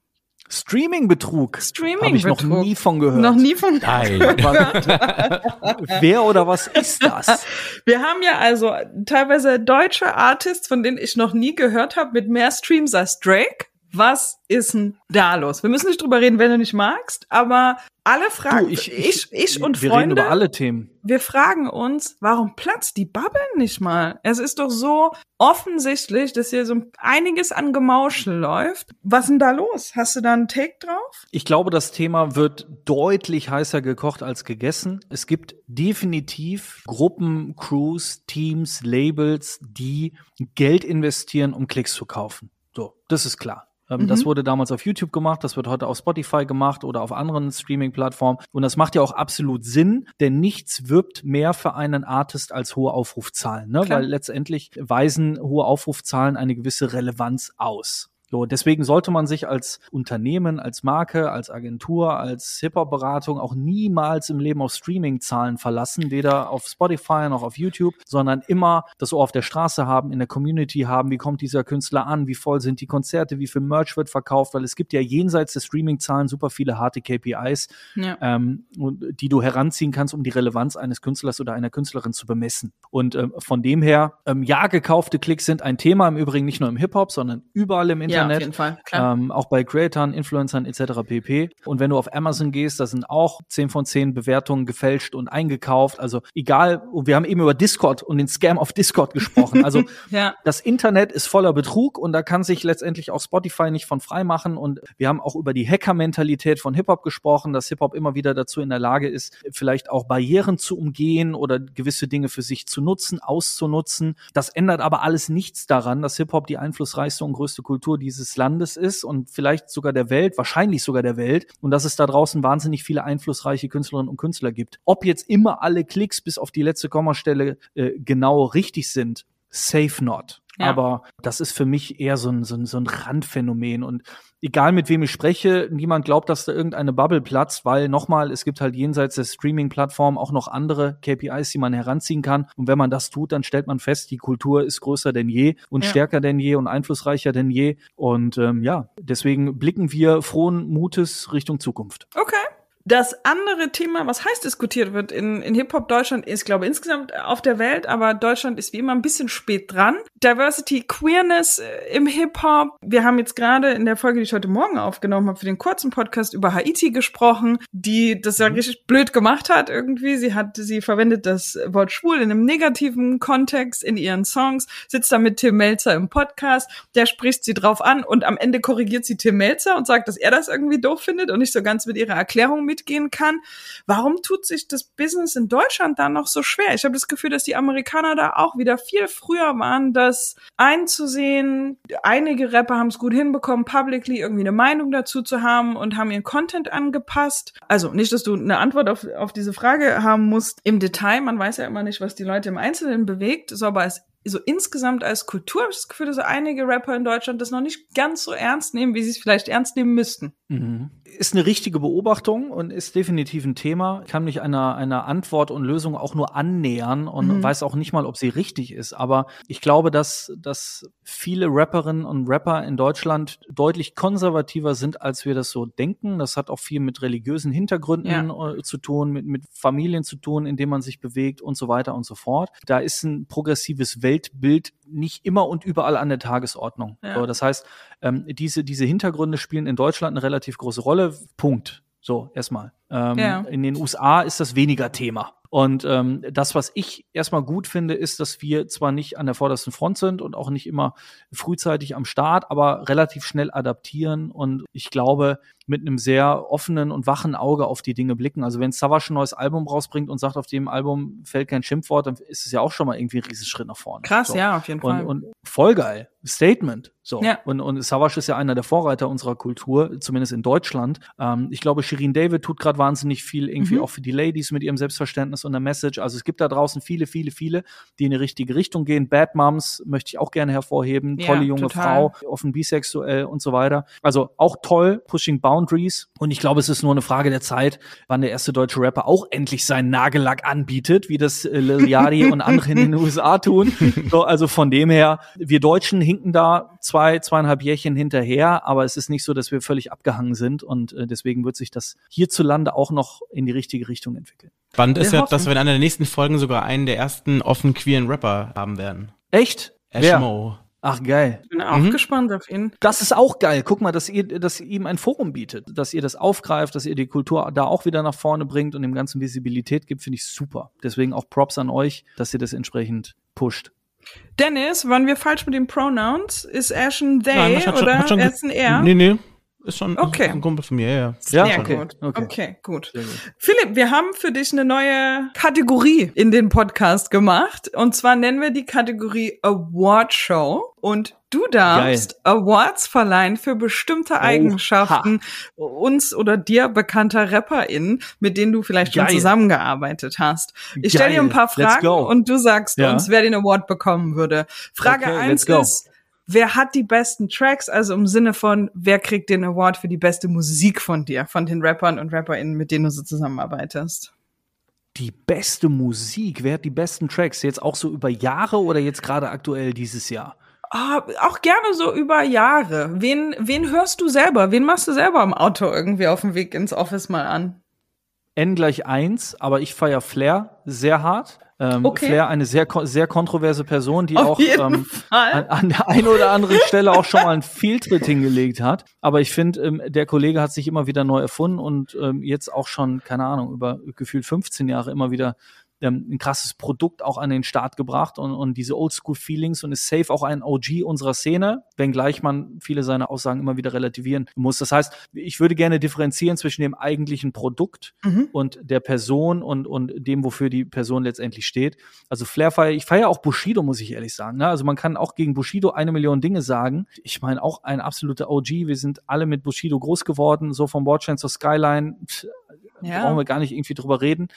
Streaming-Betrug. Habe ich Streaming-Betrug. noch nie von gehört. Noch nie von Nein. Wer oder was ist das? Wir haben ja also teilweise deutsche Artists, von denen ich noch nie gehört habe, mit mehr Streams als Drake. Was ist denn da los? Wir müssen nicht drüber reden, wenn du nicht magst, aber alle fragen, Du, ich, ich, ich und wir Freunde, reden über alle Themen. wir fragen uns, warum platzt die Bubble nicht mal? Es ist doch so offensichtlich, dass hier so einiges an Gemauschel läuft. Was denn da los? Hast du da einen Take drauf? Ich glaube, das Thema wird deutlich heißer gekocht als gegessen. Es gibt definitiv Gruppen, Crews, Teams, Labels, die Geld investieren, um Klicks zu kaufen. So, das ist klar. Ähm, Das wurde damals auf YouTube gemacht, das wird heute auf Spotify gemacht oder auf anderen Streaming-Plattformen. Und das macht ja auch absolut Sinn, denn nichts wirbt mehr für einen Artist als hohe Aufrufzahlen, ne? Klar. weil letztendlich weisen hohe Aufrufzahlen eine gewisse Relevanz aus. So, deswegen sollte man sich als Unternehmen, als Marke, als Agentur, als Hip-Hop-Beratung auch niemals im Leben auf Streaming-Zahlen verlassen, weder auf Spotify noch auf YouTube, sondern immer das Ohr auf der Straße haben, in der Community haben, wie kommt dieser Künstler an, wie voll sind die Konzerte, wie viel Merch wird verkauft, weil es gibt ja jenseits der Streaming-Zahlen super viele harte KPIs, Ja. ähm, die du heranziehen kannst, um die Relevanz eines Künstlers oder einer Künstlerin zu bemessen. Und ähm, von dem her, ähm, ja, gekaufte Klicks sind ein Thema, im Übrigen nicht nur im Hip-Hop, sondern überall im Ja, auf Internet. jeden Fall. Klar. Ähm, auch bei Creatoren, Influencern etc. pp. Und wenn du auf Amazon gehst, da sind auch 10 von 10 Bewertungen gefälscht und eingekauft. Also egal, und wir haben eben über Discord und den Scam auf Discord gesprochen. Also ja. das Internet ist voller Betrug und da kann sich letztendlich auch Spotify nicht von frei machen. Und wir haben auch über die Hacker-Mentalität von Hip-Hop gesprochen, dass Hip-Hop immer wieder dazu in der Lage ist, vielleicht auch Barrieren zu umgehen oder gewisse Dinge für sich zu nutzen, auszunutzen. Das ändert aber alles nichts daran, dass Hip-Hop die einflussreichste und größte Kultur dieses Landes ist und vielleicht sogar der Welt, wahrscheinlich sogar der Welt. Und dass es da draußen wahnsinnig viele einflussreiche Künstlerinnen und Künstler gibt. Ob jetzt immer alle Klicks bis auf die letzte Kommastelle äh, genau richtig sind, safe not. Ja. Aber das ist für mich eher so ein, so, ein, so ein Randphänomen. Und egal mit wem ich spreche, niemand glaubt, dass da irgendeine Bubble platzt, weil nochmal, es gibt halt jenseits der Streaming-Plattform auch noch andere KPIs, die man heranziehen kann. Und wenn man das tut, dann stellt man fest, die Kultur ist größer denn je und Ja. stärker denn je und einflussreicher denn je. Und ähm, ja, deswegen blicken wir frohen Mutes Richtung Zukunft. Okay. Das andere Thema, was heiß diskutiert wird in, in Hip-Hop Deutschland, ist, glaube ich, insgesamt auf der Welt, aber Deutschland ist wie immer ein bisschen spät dran. Diversity, Queerness äh, im Hip-Hop. Wir haben jetzt gerade in der Folge, die ich heute Morgen aufgenommen habe, für den kurzen Podcast über Haiti gesprochen, die das ja richtig blöd gemacht hat irgendwie. Sie hat, sie verwendet das Wort schwul in einem negativen Kontext in ihren Songs, sitzt da mit Tim Melzer im Podcast, der spricht sie drauf an und am Ende korrigiert sie Tim Melzer und sagt, dass er das irgendwie doof findet und nicht so ganz mit ihrer Erklärung mitgehen kann. Warum tut sich das Business in Deutschland da noch so schwer? Ich habe das Gefühl, dass die Amerikaner da auch wieder viel früher waren, das einzusehen. Einige Rapper haben es gut hinbekommen, publicly irgendwie eine Meinung dazu zu haben und haben ihren Content angepasst. Also nicht, dass du eine Antwort auf, auf diese Frage haben musst im Detail. Man weiß ja immer nicht, was die Leute im Einzelnen bewegt. So, aber es so insgesamt als Kultur habe ich das Gefühl, dass so einige Rapper in Deutschland das noch nicht ganz so ernst nehmen, wie sie es vielleicht ernst nehmen müssten. Ist eine richtige Beobachtung und ist definitiv ein Thema. Ich kann mich einer, einer Antwort und Lösung auch nur annähern und weiß auch nicht mal, ob sie richtig ist. Aber ich glaube, dass, dass viele Rapperinnen und Rapper in Deutschland deutlich konservativer sind, als wir das so denken. Das hat auch viel mit religiösen Hintergründen äh, zu tun, mit, mit Familien zu tun, in denen man sich bewegt und so weiter und so fort. Da ist ein progressives Weltbild nicht immer und überall an der Tagesordnung. Ja. So, das heißt, ähm, diese, diese Hintergründe spielen in Deutschland eine relativ große Rolle. Punkt. So, erstmal. Ähm, Ja. In den USA ist das weniger Thema. Und ähm, das, was ich erstmal gut finde, ist, dass wir zwar nicht an der vordersten Front sind und auch nicht immer frühzeitig am Start, aber relativ schnell adaptieren und ich glaube, mit einem sehr offenen und wachen Auge auf die Dinge blicken. Also wenn Savage ein neues Album rausbringt und sagt, auf dem Album fällt kein Schimpfwort, dann ist es ja auch schon mal irgendwie ein Riesenschritt nach vorne. Krass, So. ja, auf jeden Fall. Und, und voll geil. Statement. So. Ja. Und, und Savage ist ja einer der Vorreiter unserer Kultur, zumindest in Deutschland. Ähm, ich glaube, Shirin David tut gerade wahnsinnig viel irgendwie Mhm. auch für die Ladies mit ihrem Selbstverständnis und der Message. Also es gibt da draußen viele, viele, viele, die in die richtige Richtung gehen. Bad Moms möchte ich auch gerne hervorheben. Ja, Tolle junge total. Frau, offen bisexuell und so weiter. Also auch toll, pushing boundaries. Und ich glaube, es ist nur eine Frage der Zeit, wann der erste deutsche Rapper auch endlich seinen Nagellack anbietet, wie das äh, Lil Yachty und andere in den USA tun. So, also von dem her, wir Deutschen hinken da zwei, zweieinhalb Jährchen hinterher, aber es ist nicht so, dass wir völlig abgehangen sind und äh, deswegen wird sich das hierzulande auch noch in die richtige Richtung entwickeln. Spannend ist ja, hoffen. dass wir in einer der nächsten Folgen sogar einen der ersten offen queeren Rapper haben werden. Echt? Ash Wer? Mo. Ach geil. Ich bin auch Mhm. gespannt auf ihn. Das ist auch geil. Guck mal, dass ihr, dass ihr ihm ein Forum bietet, dass ihr das aufgreift, dass ihr die Kultur da auch wieder nach vorne bringt und dem Ganzen Visibilität gibt, finde ich super. Deswegen auch Props an euch, dass ihr das entsprechend pusht. Dennis, waren wir falsch mit den Pronouns? Ist Ash ein they Nein, schon- oder hat schon er ist ein er? Nee, nee. Ist schon Okay. ist ein Kumpel von mir, ja, ja. Ja, Sehr okay, gut. okay. Okay. gut. Sehr gut. Philipp, wir haben für dich eine neue Kategorie in den Podcast gemacht. Und zwar nennen wir die Kategorie Award Show. Und du darfst Awards verleihen für bestimmte Eigenschaften uns oder dir bekannter RapperInnen, mit denen du vielleicht schon Geil. zusammengearbeitet hast. Ich stelle dir Geil. ein paar Fragen und du sagst Ja. uns, wer den Award bekommen würde. Frage Okay, eins ist, wer hat die besten Tracks? Also im Sinne von, wer kriegt den Award für die beste Musik von dir, von den Rappern und RapperInnen, mit denen du so zusammenarbeitest? Die beste Musik, wer hat die besten Tracks? Jetzt auch so über Jahre oder jetzt gerade aktuell dieses Jahr? Ah, auch gerne so über Jahre. Wen, wen hörst du selber? Wen machst du selber im Auto irgendwie auf dem Weg ins Office mal an? N gleich eins, aber ich feier Flair sehr hart. Ähm, Okay. Flair, eine sehr, sehr kontroverse Person, die Auf auch ähm, an, an der einen oder anderen Stelle auch schon mal einen Fehltritt hingelegt hat. Aber ich finde, ähm, der Kollege hat sich immer wieder neu erfunden und ähm, jetzt auch schon, keine Ahnung, über gefühlt 15 Jahre immer wieder ähm, ein krasses Produkt auch an den Start gebracht und, und diese Oldschool-Feelings und ist safe auch ein OG unserer Szene, wenngleich man viele seiner Aussagen immer wieder relativieren muss. Das heißt, ich würde gerne differenzieren zwischen dem eigentlichen Produkt Mhm. und der Person und, und dem, wofür die Person letztendlich steht. Also Flair feier, ich feiere auch Bushido, muss ich ehrlich sagen. Ne? Also man kann auch gegen Bushido eine Million Dinge sagen. Ich meine, auch ein absoluter OG. Wir sind alle mit Bushido groß geworden, so vom Bordstein zur Skyline. Pff, brauchen wir gar nicht irgendwie drüber reden.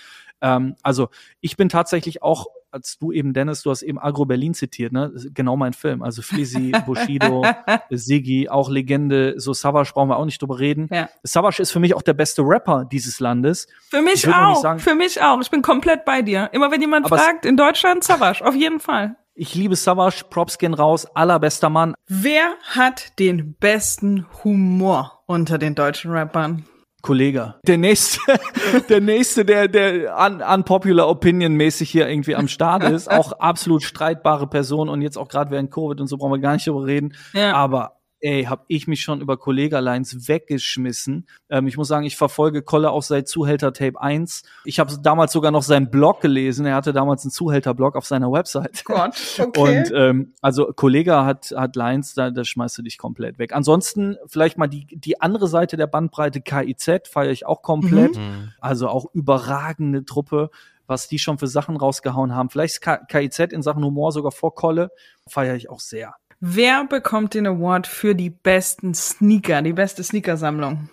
Ähm, also ich bin tatsächlich auch, als du eben, Dennis, du hast eben Agro Berlin zitiert, ne? Genau mein Film. Also Flizzy, Bushido, Siggi, auch Legende, so Savage brauchen wir auch nicht drüber reden. Ja. Savage ist für mich auch der beste Rapper dieses Landes. Für mich auch. sagen- für mich auch. Ich bin komplett bei dir. Immer wenn jemand fragt, in Deutschland, Savage, auf jeden Fall. Ich liebe Savage, Props gehen raus, allerbester Mann. Wer hat den besten Humor unter den deutschen Rappern? Kollege. Der nächste, der nächste, der, der un, unpopular opinion mäßig hier irgendwie am Start ist, auch absolut streitbare Person und jetzt auch gerade während Covid und so brauchen wir gar nicht darüber reden. Ja. Aber ey, hab ich mich schon über Kollegerlines weggeschmissen. Ähm, ich muss sagen, ich verfolge Kolle auch seit Zuhälter Tape 1. Ich habe damals sogar noch seinen Blog gelesen. Er hatte damals einen Zuhälter-Blog auf seiner Website. Gott, okay. Und ähm, also Kollege hat, hat Lines, da, da schmeißt du dich komplett weg. Ansonsten vielleicht mal die, die andere Seite der Bandbreite, KIZ, feiere ich auch komplett. Also auch überragende Truppe, was die schon für Sachen rausgehauen haben. Vielleicht KIZ in Sachen Humor sogar vor Kolle, feiere ich auch sehr. Wer bekommt den Award für die besten Sneaker, die beste Sneakersammlung?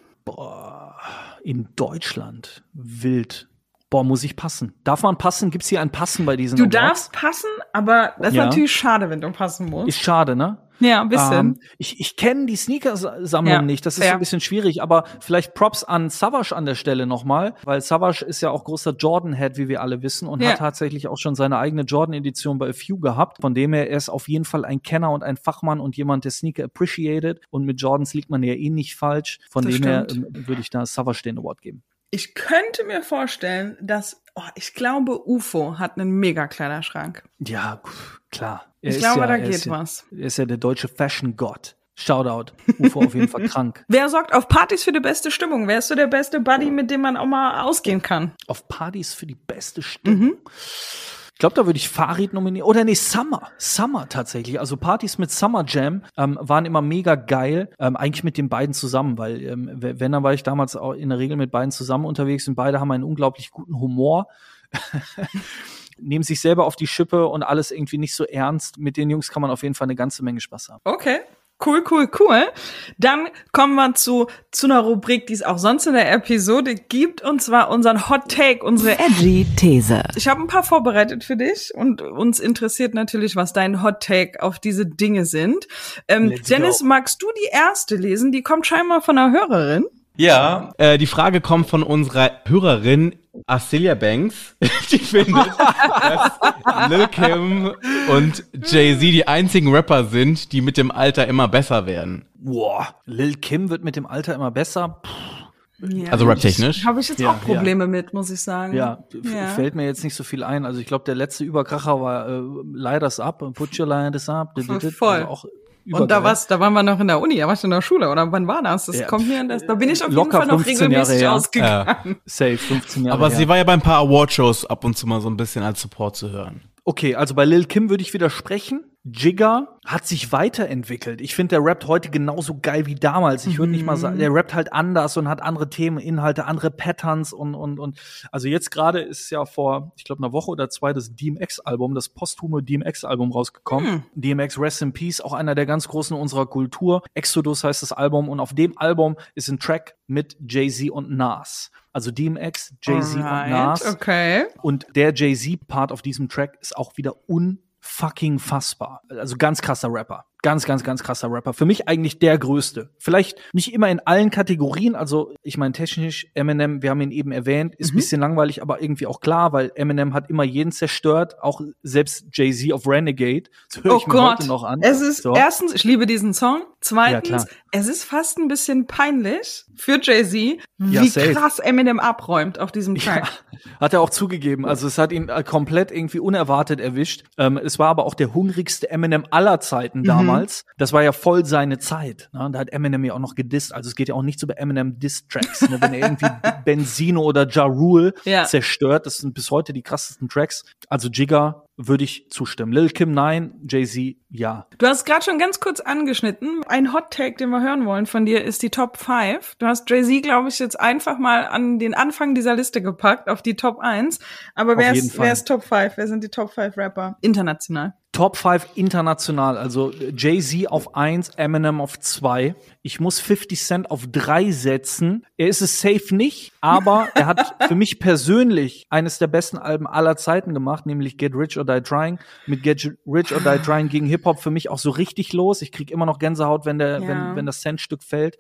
In Deutschland wild. Boah, muss ich passen. Darf man passen? Gibt's hier ein Passen bei diesen Du Awards? darfst passen, aber das ist Ja. natürlich schade, wenn du passen musst. Ist schade, ne? ja, ein bisschen. Ähm, ich ich kenne die Sneaker-Sammlung Ja, nicht. Das ist so ein bisschen schwierig, aber vielleicht Props an Savage an der Stelle nochmal, weil Savage ist ja auch großer Jordan-Head, wie wir alle wissen, und Ja. hat tatsächlich auch schon seine eigene Jordan-Edition bei A Few gehabt. Von dem her, er ist auf jeden Fall ein Kenner und ein Fachmann und jemand, der Sneaker appreciated. Und mit Jordans liegt man ja eh nicht falsch. Von Das dem her stimmt. ähm, würde ich da Savage den Award geben. Ich könnte mir vorstellen, dass, oh, ich glaube, UFO hat einen mega Kleiderschrank. Ja, klar. Er Ich glaube, ja, da geht ja, was. Er ist ja der deutsche Fashion-Gott. Shoutout. UFO auf jeden Fall krank. Wer sorgt auf Partys für die beste Stimmung? Wer ist so der beste Buddy, mit dem man auch mal ausgehen kann? auf Partys für die beste Stimmung. Ich glaube, da würde ich Farid nominieren. Oder nee, Summer. Summer tatsächlich. Also Partys mit Summer Jam ähm, waren immer mega geil. Ähm, eigentlich mit den beiden zusammen, weil ähm, wenn, dann war ich damals auch in der Regel mit beiden zusammen unterwegs und beide haben einen unglaublich guten Humor. Nehmen sich selber auf die Schippe und alles irgendwie nicht so ernst. Mit den Jungs kann man auf jeden Fall eine ganze Menge Spaß haben. Okay. Cool, cool, cool. Dann kommen wir zu, zu einer Rubrik, die es auch sonst in der Episode gibt, und zwar unseren Hot Take, unsere Edgy These. Ich habe ein paar vorbereitet für dich und uns interessiert natürlich, was dein Hot Take auf diese Dinge sind. Ähm, Dennis, go. magst du die erste lesen? Die kommt scheinbar von einer Hörerin. Ja, äh, die Frage kommt von unserer Hörerin Arcelia Banks. Die findet, dass Lil Kim und Jay-Z die einzigen Rapper sind, die mit dem Alter immer besser werden. Boah, Lil Kim wird mit dem Alter immer besser. Puh, Ja, Also raptechnisch? Habe ich jetzt Ja, auch Probleme mit, muss ich sagen. Ja, Ja. fällt mir jetzt nicht so viel ein. Also ich glaube, der letzte Überkracher war äh, Light Us Up, Put Your Light Us Up. Voll. Also auch Und da war's, da waren wir noch in der Uni, da warst du in der Schule, oder wann war das? Das Ja. kommt mir, das, da bin ich auf jeden Fall noch 15 Jahre regelmäßig her. ausgegangen. Safe, 15 Jahre Aber her. sie war ja bei ein paar Awardshows ab und zu mal so ein bisschen als Support zu hören. Okay, also bei Lil Kim würde ich widersprechen. Jigga hat sich weiterentwickelt. Ich finde, der rappt heute genauso geil wie damals. Ich würde nicht mal sagen, der rappt halt anders und hat andere Themen, Inhalte, andere Patterns und, und, und. Also jetzt gerade ist ja vor, ich glaube, einer Woche oder zwei das DMX-Album, das posthume DMX-Album rausgekommen. DMX Rest in Peace, auch einer der ganz großen unserer Kultur. Exodus heißt das Album und auf dem Album ist ein Track mit Jay-Z und Nas. Also DMX, Jay-Z und Nas. Okay. Und der Jay-Z-Part auf diesem Track ist auch wieder unfucking fassbar. Also ganz krasser Rapper. Ganz, ganz, ganz krasser Rapper. Für mich eigentlich der größte. Vielleicht nicht immer in allen Kategorien. Also, ich meine, technisch, Eminem, wir haben ihn eben erwähnt, ist ein Mhm. bisschen langweilig, aber irgendwie auch klar, weil Eminem hat immer jeden zerstört. Auch selbst Jay-Z auf Renegade. Das höre Oh ich mir Gott. heute noch an. Es ist So. erstens, ich liebe diesen Song. Zweitens, klar. es ist fast ein bisschen peinlich für Jay-Z, Ja, wie safe. krass Eminem abräumt auf diesem Track. Hat er auch zugegeben. Also es hat ihn äh, komplett irgendwie unerwartet erwischt. Ähm, es war aber auch der hungrigste Eminem aller Mhm. Damals. Das war ja voll seine Zeit. Ne? Da hat Eminem ja auch noch gedisst. Also es geht ja auch nichts über Eminem Diss-Tracks. Ne? Wenn er irgendwie Benzino oder Ja Rule Ja. zerstört, das sind bis heute die krassesten Tracks. Also Jigga würde ich zustimmen. Lil Kim nein, Jay-Z ja. Du hast gerade schon ganz kurz angeschnitten. Ein Hot Take, den wir hören wollen von dir, ist die Top 5. Du hast Jay-Z, glaube ich, jetzt einfach mal an den Anfang dieser Liste gepackt, auf die Top 1. Aber wer ist, wer ist Top 5? Wer sind die Top 5 Rapper? International. Top 5 international, also Jay-Z auf 1, Eminem auf 2. Ich muss 50 Cent auf 3 setzen. Er ist es safe nicht, aber er hat für mich persönlich eines der besten Alben aller Zeiten gemacht, nämlich Get Rich or Die Trying. Mit Get Rich or Die Trying ging Hip-Hop für mich auch so richtig los. Ich krieg immer noch Gänsehaut, wenn, der, Ja. wenn, wenn das Centstück fällt.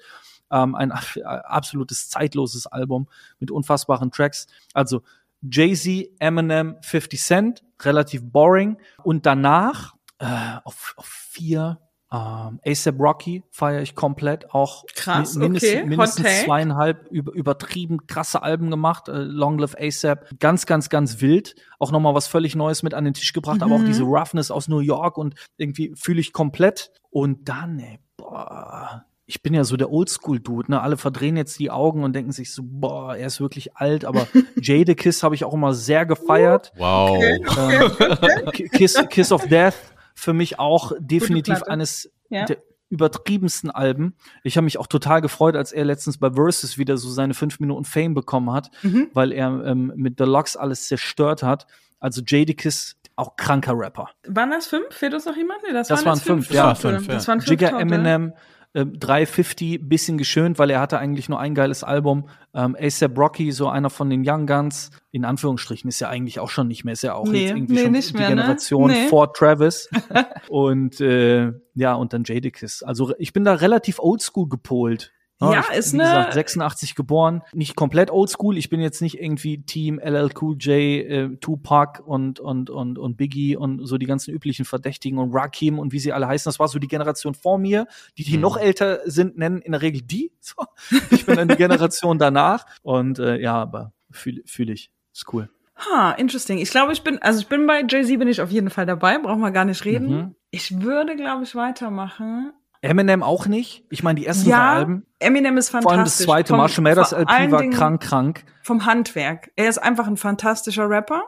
Ähm, ein absolutes zeitloses Album mit unfassbaren Tracks. Also Jay-Z, Eminem, 50 Cent, relativ boring. Und danach äh, auf, auf vier ähm, ASAP Rocky feiere ich komplett. Auch Krass, mi- mindestens, okay. Mindestens zweieinhalb über, übertrieben krasse Alben gemacht. Äh, Long Live ASAP. Ganz, ganz, ganz wild. Auch nochmal was völlig Neues mit an den Tisch gebracht. Aber auch Mhm. diese Roughness aus New York und irgendwie fühle ich komplett. Und dann, ey, boah, ich bin ja so der Oldschool-Dude, ne? Alle verdrehen jetzt die Augen und denken sich so, boah, er ist wirklich alt, aber Jadakiss habe ich auch immer sehr gefeiert. Wow. Ähm, Kiss, Kiss of Death für mich auch definitiv eines Ja. der übertriebensten Alben. Ich habe mich auch total gefreut, als er letztens bei Versus wieder so seine fünf Minuten Fame bekommen hat, Mhm. weil er ähm, mit Deluxe alles zerstört hat. Also Jadakiss, auch kranker Rapper. Waren das fünf? Fehlt uns noch jemand? Nee, das, Das waren, waren fünf. fünf, ja, Tote. fünf, ja. Das waren fünf Jigga Tote. Eminem, ähm, 350, bisschen geschönt, weil er hatte eigentlich nur ein geiles Album. Ähm, ASAP Rocky, so einer von den Young Guns, in Anführungsstrichen, ist ja eigentlich auch schon nicht mehr, ist ja auch Nee, jetzt irgendwie nee, schon die mehr, ne? Generation Nee. vor Travis. und äh, ja, und dann Jadakiss. Also ich bin da relativ oldschool gepolt. Ja, ich, ist wie ne- gesagt, 86 geboren, nicht komplett oldschool. Ich bin jetzt nicht irgendwie Team LL Cool J, äh, Tupac und, und, und, und Biggie und so die ganzen üblichen Verdächtigen und Rakim und wie sie alle heißen. Das war so die Generation vor mir. Die, die noch älter sind, nennen in der Regel die. So. Ich bin dann die Generation danach. Und äh, ja, aber fühle fühl ich. Ist cool. Ha, interesting. Ich glaube, ich bin, also ich bin bei Jay-Z bin ich auf jeden Fall dabei, brauchen wir gar nicht reden. Mhm. Ich würde, glaube ich, weitermachen. Eminem auch nicht. Ich meine, die ersten drei Ja, Alben, Eminem ist fantastisch. vor allem das zweite Vom- Marshall Mathers LP war Dingen krank, krank. Vom Handwerk. Er ist einfach ein fantastischer Rapper.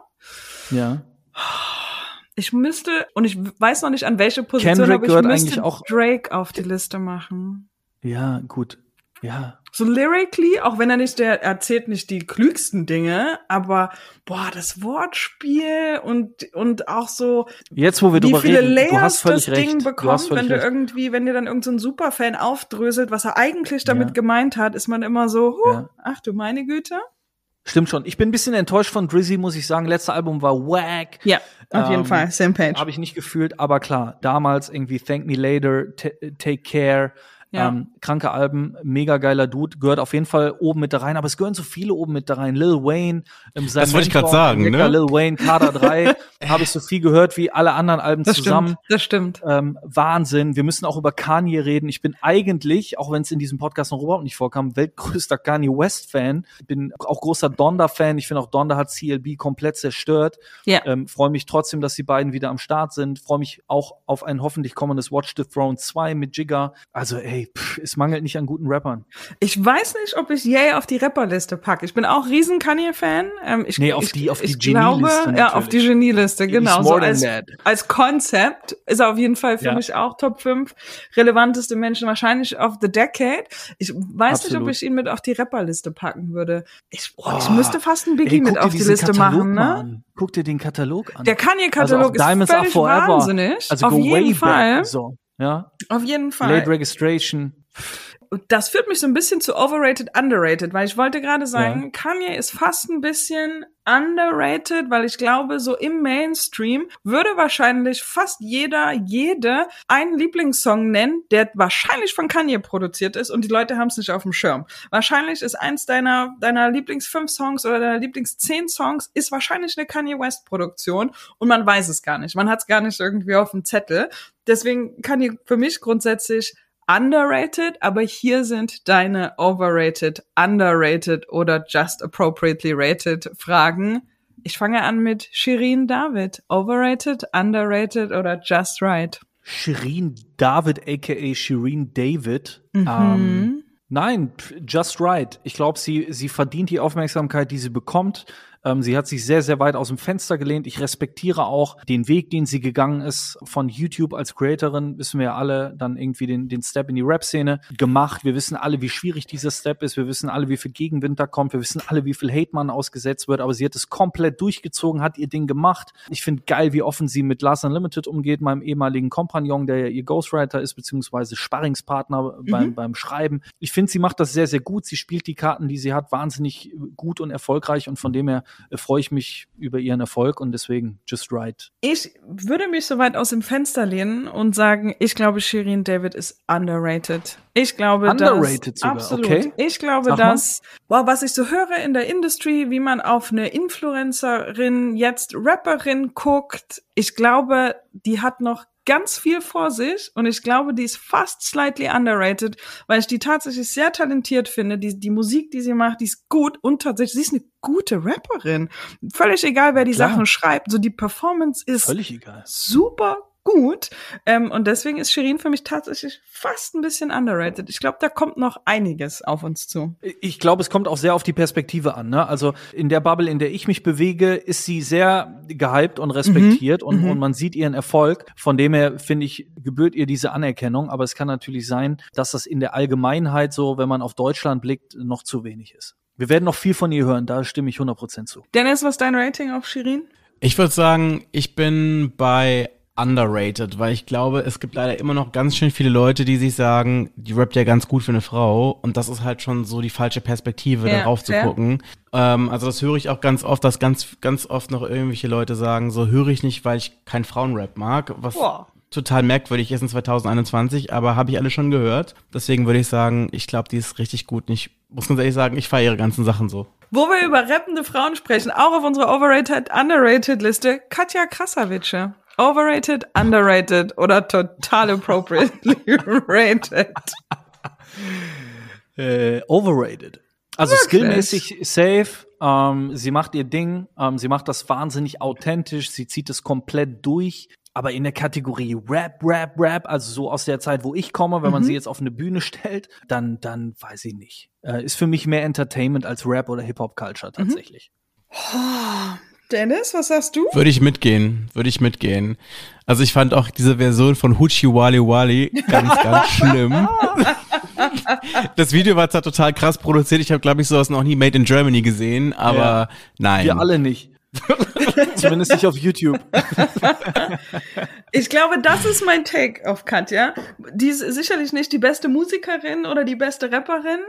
Ja. Ich müsste, und ich weiß noch nicht an welche Position, Kendrick aber ich müsste eigentlich auch- Drake auf die Liste machen. Ja, gut. Ja. So lyrically, auch wenn er nicht, der erzählt nicht die klügsten Dinge, aber boah, das Wortspiel und, und auch so, Jetzt, wo wir wie viele reden, du hast Layers das recht. Ding bekommt, wenn du recht. irgendwie, wenn dir dann irgendein so ein Superfan aufdröselt, was er eigentlich damit Ja. gemeint hat, ist man immer so, huh, Ja. ach du meine Güte. Stimmt schon. Ich bin ein bisschen enttäuscht von Drizzy, muss ich sagen. Letztes Album war wack. Ja, auf jeden Ähm, Fall, same page. Habe ich nicht gefühlt, aber klar, damals irgendwie Thank Me Later, Take Care, Ja. ähm, kranke Alben, mega geiler Dude, gehört auf jeden Fall oben mit da rein, aber es gehören so viele oben mit da rein. Lil Wayne, ähm, sein Das wollte ich grad Mentor, sagen, ne? Lil Wayne, Kader 3, habe ich so viel gehört wie alle anderen Alben Das zusammen. stimmt, das stimmt. Ähm, Wahnsinn. Wir müssen auch über Kanye reden. Ich bin eigentlich, auch wenn es in diesem Podcast noch überhaupt nicht vorkam, weltgrößter Kanye West Fan. Bin auch großer Donda Fan. Ich finde auch Donda hat CLB komplett zerstört. Ja. Ähm, Freue mich trotzdem, dass die beiden wieder am Start sind. Freue mich auch auf ein hoffentlich kommendes Watch the Throne 2 mit Jigga. Also ey, pff, es mangelt nicht an guten Rappern. Ich weiß nicht, ob ich Yay auf die Rapperliste packe. Ich bin auch riesen Kanye-Fan. Ähm, ich, Nee, auf ich, die- auf die ich glaube, Genieliste Ja, auf die. Genieliste, genau. So als, als Konzept ist er auf jeden Fall für Ja. mich auch Top 5 relevanteste Menschen wahrscheinlich of the Decade. Ich weiß nicht, ob Absolut. ich ihn mit auf die Rapperliste packen würde. Ich, boah, ich Oh, müsste fast einen Biggie Ey, mit auf die Liste Katalog machen, ne? Guck dir den Katalog an. Der Kanye-Katalog Also Diamonds ist völlig wahnsinnig. Also auf jeden Fall. So, ja. Auf jeden Fall. Late Registration. Das führt mich so ein bisschen zu overrated, underrated, weil ich wollte gerade sagen, ja. Kanye ist fast ein bisschen underrated, weil ich glaube, so im Mainstream würde wahrscheinlich fast jeder, jede einen Lieblingssong nennen, der wahrscheinlich von Kanye produziert ist und die Leute haben es nicht auf dem Schirm. Wahrscheinlich ist eins deiner, deiner Lieblings fünf Songs oder deiner Lieblings zehn Songs ist wahrscheinlich eine Kanye West Produktion und man weiß es gar nicht. Man hat es gar nicht irgendwie auf dem Zettel. Deswegen Kanye für mich grundsätzlich underrated, aber hier sind deine overrated, underrated oder just appropriately rated Fragen. Ich fange an mit Shirin David. Overrated, underrated oder just right? Shirin David, aka Shirin David. Mhm. Ähm, nein, just right. Ich glaube, sie, sie verdient die Aufmerksamkeit, die sie bekommt. Ähm, sie hat sich sehr, sehr weit aus dem Fenster gelehnt. Ich respektiere auch den Weg, den sie gegangen ist von YouTube als Creatorin. Wissen wir ja alle, dann irgendwie den, den Step in die Rap-Szene gemacht. Wir wissen alle, wie schwierig dieser Step ist. Wir wissen alle, wie viel Gegenwind da kommt. Wir wissen alle, wie viel Hate man ausgesetzt wird. Aber sie hat es komplett durchgezogen, hat ihr Ding gemacht. Ich finde geil, wie offen sie mit Lars Unlimited umgeht, meinem ehemaligen Kompagnon, der ja ihr Ghostwriter ist, beziehungsweise Sparringspartner mhm. beim, beim Schreiben. Ich finde, sie macht das sehr, sehr gut. Sie spielt die Karten, die sie hat, wahnsinnig gut und erfolgreich. Und von dem her freue ich mich über ihren Erfolg und deswegen just right. Ich würde mich so weit aus dem Fenster lehnen und sagen, ich glaube, Shirin David ist underrated. Ich glaube, underrated dass, sogar. absolut. Okay. Ich glaube, Sag dass, wow, was ich so höre in der Industry, wie man auf eine Influencerin, jetzt Rapperin guckt, ich glaube, die hat noch ganz viel vor sich und ich glaube, die ist fast slightly underrated, weil ich die tatsächlich sehr talentiert finde. Die, die Musik, die sie macht, die ist gut und tatsächlich, sie ist eine gute Rapperin. Völlig egal, wer die Klar. Sachen schreibt. So die Performance ist super gut. Ähm, und deswegen ist Shirin für mich tatsächlich fast ein bisschen underrated. Ich glaube, da kommt noch einiges auf uns zu. Ich glaube, es kommt auch sehr auf die Perspektive an. Ne? Also in der Bubble, in der ich mich bewege, ist sie sehr gehypt und respektiert mhm. Und, mhm. und man sieht ihren Erfolg. Von dem her, finde ich, gebührt ihr diese Anerkennung. Aber es kann natürlich sein, dass das in der Allgemeinheit so, wenn man auf Deutschland blickt, noch zu wenig ist. Wir werden noch viel von ihr hören, da stimme ich 100% zu. Dennis, was ist dein Rating auf Shirin? Ich würde sagen, ich bin bei underrated, weil ich glaube, es gibt leider immer noch ganz schön viele Leute, die sich sagen, die rappt ja ganz gut für eine Frau und das ist halt schon so die falsche Perspektive, ja, darauf zu gucken. Ähm, also das höre ich auch ganz oft, dass ganz, ganz oft noch irgendwelche Leute sagen, so höre ich nicht, weil ich kein Frauenrap mag, was Boah. total merkwürdig ist in 2021, aber habe ich alle schon gehört. Deswegen würde ich sagen, ich glaube, die ist richtig gut. Ich muss ganz ehrlich sagen, ich feiere ihre ganzen Sachen so. Wo wir über rappende Frauen sprechen, auch auf unserer Overrated, Underrated Liste, Katja Krasavice. Overrated, underrated oder total appropriately rated? äh, overrated. Also Wirklich? skillmäßig safe. Ähm, sie macht ihr Ding. Ähm, sie macht das wahnsinnig authentisch. Sie zieht es komplett durch. Aber in der Kategorie Rap, Rap, Rap, also so aus der Zeit, wo ich komme, wenn mhm. man sie jetzt auf eine Bühne stellt, dann, dann weiß ich nicht. Äh, ist für mich mehr Entertainment als Rap oder Hip-Hop-Culture mhm. tatsächlich. Mhm. Dennis, was sagst du? Würde ich mitgehen, würde ich mitgehen. Also ich fand auch diese Version von Huchi Wali Wali ganz, ganz schlimm. das Video war zwar total krass produziert, ich habe glaube ich sowas noch nie Made in Germany gesehen, aber ja. nein. Wir alle nicht. Zumindest nicht auf YouTube. ich glaube, das ist mein Take auf Katja. Die ist sicherlich nicht die beste Musikerin oder die beste Rapperin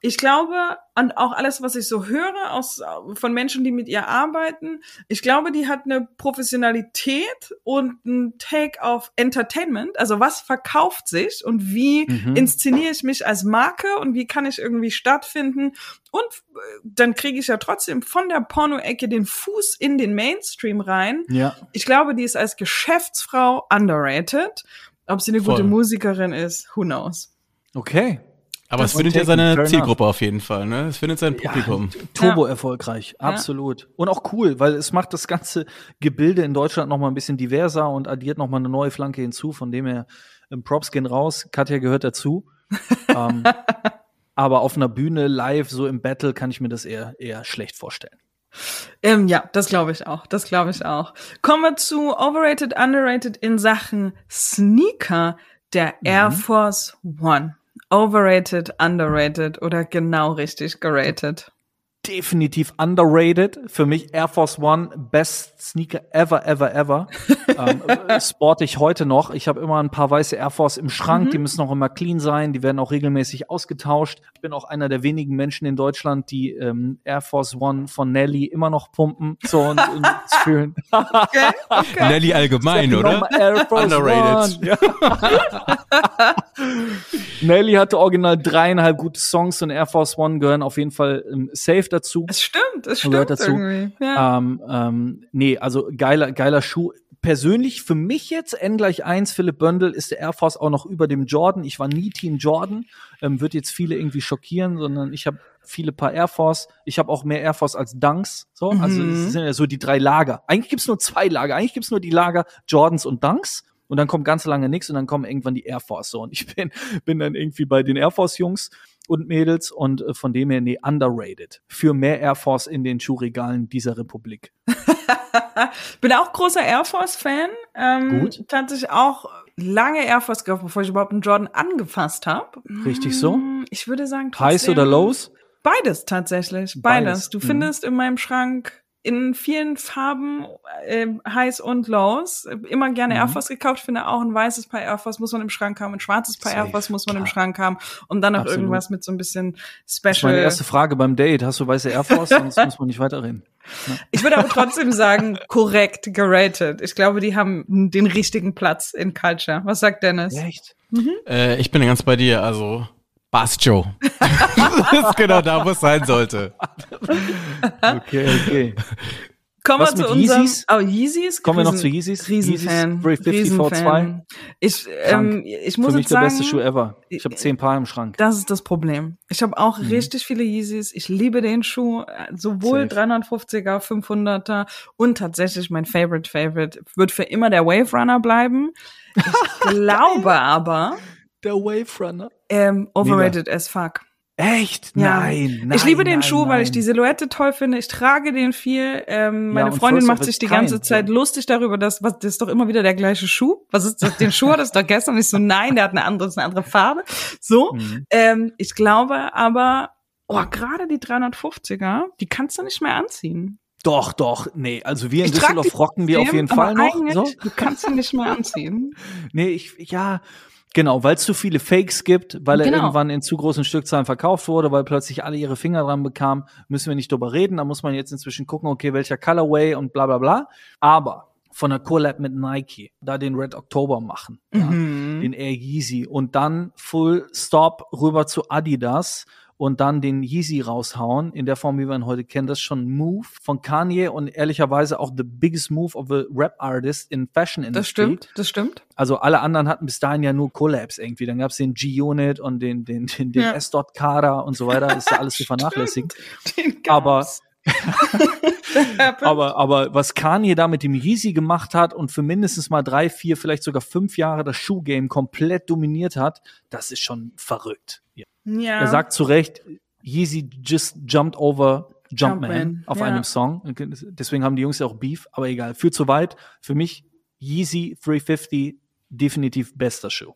ich glaube, und auch alles, was ich so höre aus, von Menschen, die mit ihr arbeiten, ich glaube, die hat eine Professionalität und ein Take auf Entertainment. Also was verkauft sich und wie mhm. inszeniere ich mich als Marke und wie kann ich irgendwie stattfinden? Und äh, dann kriege ich ja trotzdem von der Porno-Ecke den Fuß in den Mainstream rein. Ja. Ich glaube, die ist als Geschäftsfrau underrated. Ob sie eine Voll. gute Musikerin ist, who knows. Okay, aber es findet ja seine Zielgruppe auf jeden Fall, ne? Es findet sein Publikum. Ja, turbo erfolgreich, absolut. Ja. Und auch cool, weil es macht das ganze Gebilde in Deutschland noch mal ein bisschen diverser und addiert noch mal eine neue Flanke hinzu, von dem her ähm, Props gehen raus. Katja gehört dazu. ähm, aber auf einer Bühne live, so im Battle, kann ich mir das eher, eher schlecht vorstellen. Ähm, ja, das glaube ich auch. Das glaube ich auch. Kommen wir zu Overrated, Underrated in Sachen Sneaker, der mhm. Air Force One. Overrated, underrated oder genau richtig geratet? Definitiv underrated. Für mich Air Force One, best Sneaker ever, ever, ever. ähm, äh, sporte ich heute noch. Ich habe immer ein paar weiße Air Force im Schrank, Mhm. die müssen auch immer clean sein, die werden auch regelmäßig ausgetauscht. Ich bin auch einer der wenigen Menschen in Deutschland, die ähm, Air Force One von Nelly immer noch pumpen. So und, und fühlen. Okay, okay. Nelly allgemein, oder? Air Force Underrated. One. Ja. Nelly hatte original dreieinhalb gute Songs und Air Force One gehören auf jeden Fall ähm, safe dazu. Es stimmt, es stimmt dazu. irgendwie. Ja. Ähm, ähm, nee, also geiler, geiler Schuh. Persönlich für mich jetzt N gleich eins Philipp Böndel ist der Air Force auch noch über dem Jordan. Ich war nie Team Jordan. Ähm, wird jetzt viele irgendwie schockieren, sondern ich habe viele Paar Air Force. Ich habe auch mehr Air Force als Dunks. So, also Mhm. es sind ja so die drei Lager. Eigentlich gibt's nur zwei Lager. Eigentlich gibt's nur die Lager Jordans und Dunks. Und dann kommt ganz lange nichts und dann kommen irgendwann die Air Force. So, und ich bin, bin dann irgendwie bei den Air Force Jungs und Mädels und äh, von dem her, nee, underrated. Für mehr Air Force in den Schuhregalen dieser Republik. Bin auch großer Air Force Fan. Ähm, Gut. Tatsächlich auch lange Air Force gekauft, bevor ich überhaupt einen Jordan angefasst habe. Richtig so? Ich würde sagen, Highs trotzdem- oder Lows? Beides tatsächlich. Beides. Beides. Du Mhm. findest in meinem Schrank in vielen Farben äh, Highs und Lows. Immer gerne Air Mhm. Force gekauft. Finde auch ein weißes Paar Air Force muss man im Schrank haben, ein schwarzes Paar Air Safe, Force muss man im klar. Schrank haben und dann noch Absolut. irgendwas mit so ein bisschen Das ist meine Special. erste Frage beim Date. Hast du weiße Air Force? Sonst muss man nicht weiterreden. Ich würde aber trotzdem sagen, korrekt geratet. Ich glaube, die haben den richtigen Platz in Culture. Was sagt Dennis? Echt? Äh, ich bin ganz bei dir, also Bass Joe. das ist genau da, wo es sein sollte. Okay, okay. Kommen Was wir zu unserem. Yeezys? Oh, Yeezys? Kommen wir noch zu Yeezys? Riesenfan. Yeezys 350 Riesenfan. Ich, ähm, ich muss Für mich jetzt der sagen, beste Schuh ever. Ich habe zehn Paar im Schrank. das ist das Problem. Ich habe auch Mhm. richtig viele Yeezys. Ich liebe den Schuh, äh, sowohl Safe. 350er, 500er und tatsächlich mein Favorite Favorite wird für immer der Wave Runner bleiben. Ich glaube aber, Der Wave Runner. ähm, overrated as fuck. Echt? Ja. Nein, nein. ich liebe den nein, Schuh, nein. weil ich die Silhouette toll finde. Ich trage den viel. Ähm, meine und Freundin macht sich die ganze kind, Zeit ja. lustig darüber, dass was das ist doch immer wieder der gleiche Schuh. Was ist das? Den Schuh hattest du doch gestern. Und ich so, nein, der hat eine andere, ist eine andere Farbe. So. Mhm. Ähm, ich glaube aber, oh, gerade die 350er, die kannst du nicht mehr anziehen. Doch, doch. Nee, also wir in Ich Düsseldorf rocken die auf jeden Fall noch. So. Du kannst sie nicht mehr anziehen. Nee, ich, ja, genau, weil es zu viele Fakes gibt, weil er Genau. irgendwann in zu großen Stückzahlen verkauft wurde, weil plötzlich alle ihre Finger dran bekamen, müssen wir nicht drüber reden. Da muss man jetzt inzwischen gucken, okay, welcher Colorway und bla bla bla. Aber von der Collab mit Nike, da den Red October machen, ja, Mhm. den Air Yeezy und dann Full Stop rüber zu Adidas und dann den Yeezy raushauen, in der Form, wie wir ihn heute kennen, das ist schon ein Move von Kanye und ehrlicherweise auch the biggest move of a Rap Artist in Fashion Industry. Das stimmt, das stimmt. Also alle anderen hatten bis dahin ja nur Collabs irgendwie. Dann gab's den G-Unit und den, den, den, den Ja. S-Dot Kader und so weiter. Das ist ja alles zu vernachlässigen. Aber, aber, aber was Kanye da mit dem Yeezy gemacht hat und für mindestens mal drei, vier, vielleicht sogar fünf Jahre das Schuhgame komplett dominiert hat, das ist schon verrückt. Ja. Ja. Er sagt zu Recht, Yeezy just jumped over Jumpman, Jumpman, auf ja. einem Song. Deswegen haben die Jungs ja auch Beef, aber egal. Führt zu weit. Für mich Yeezy 350 definitiv bester Schuh.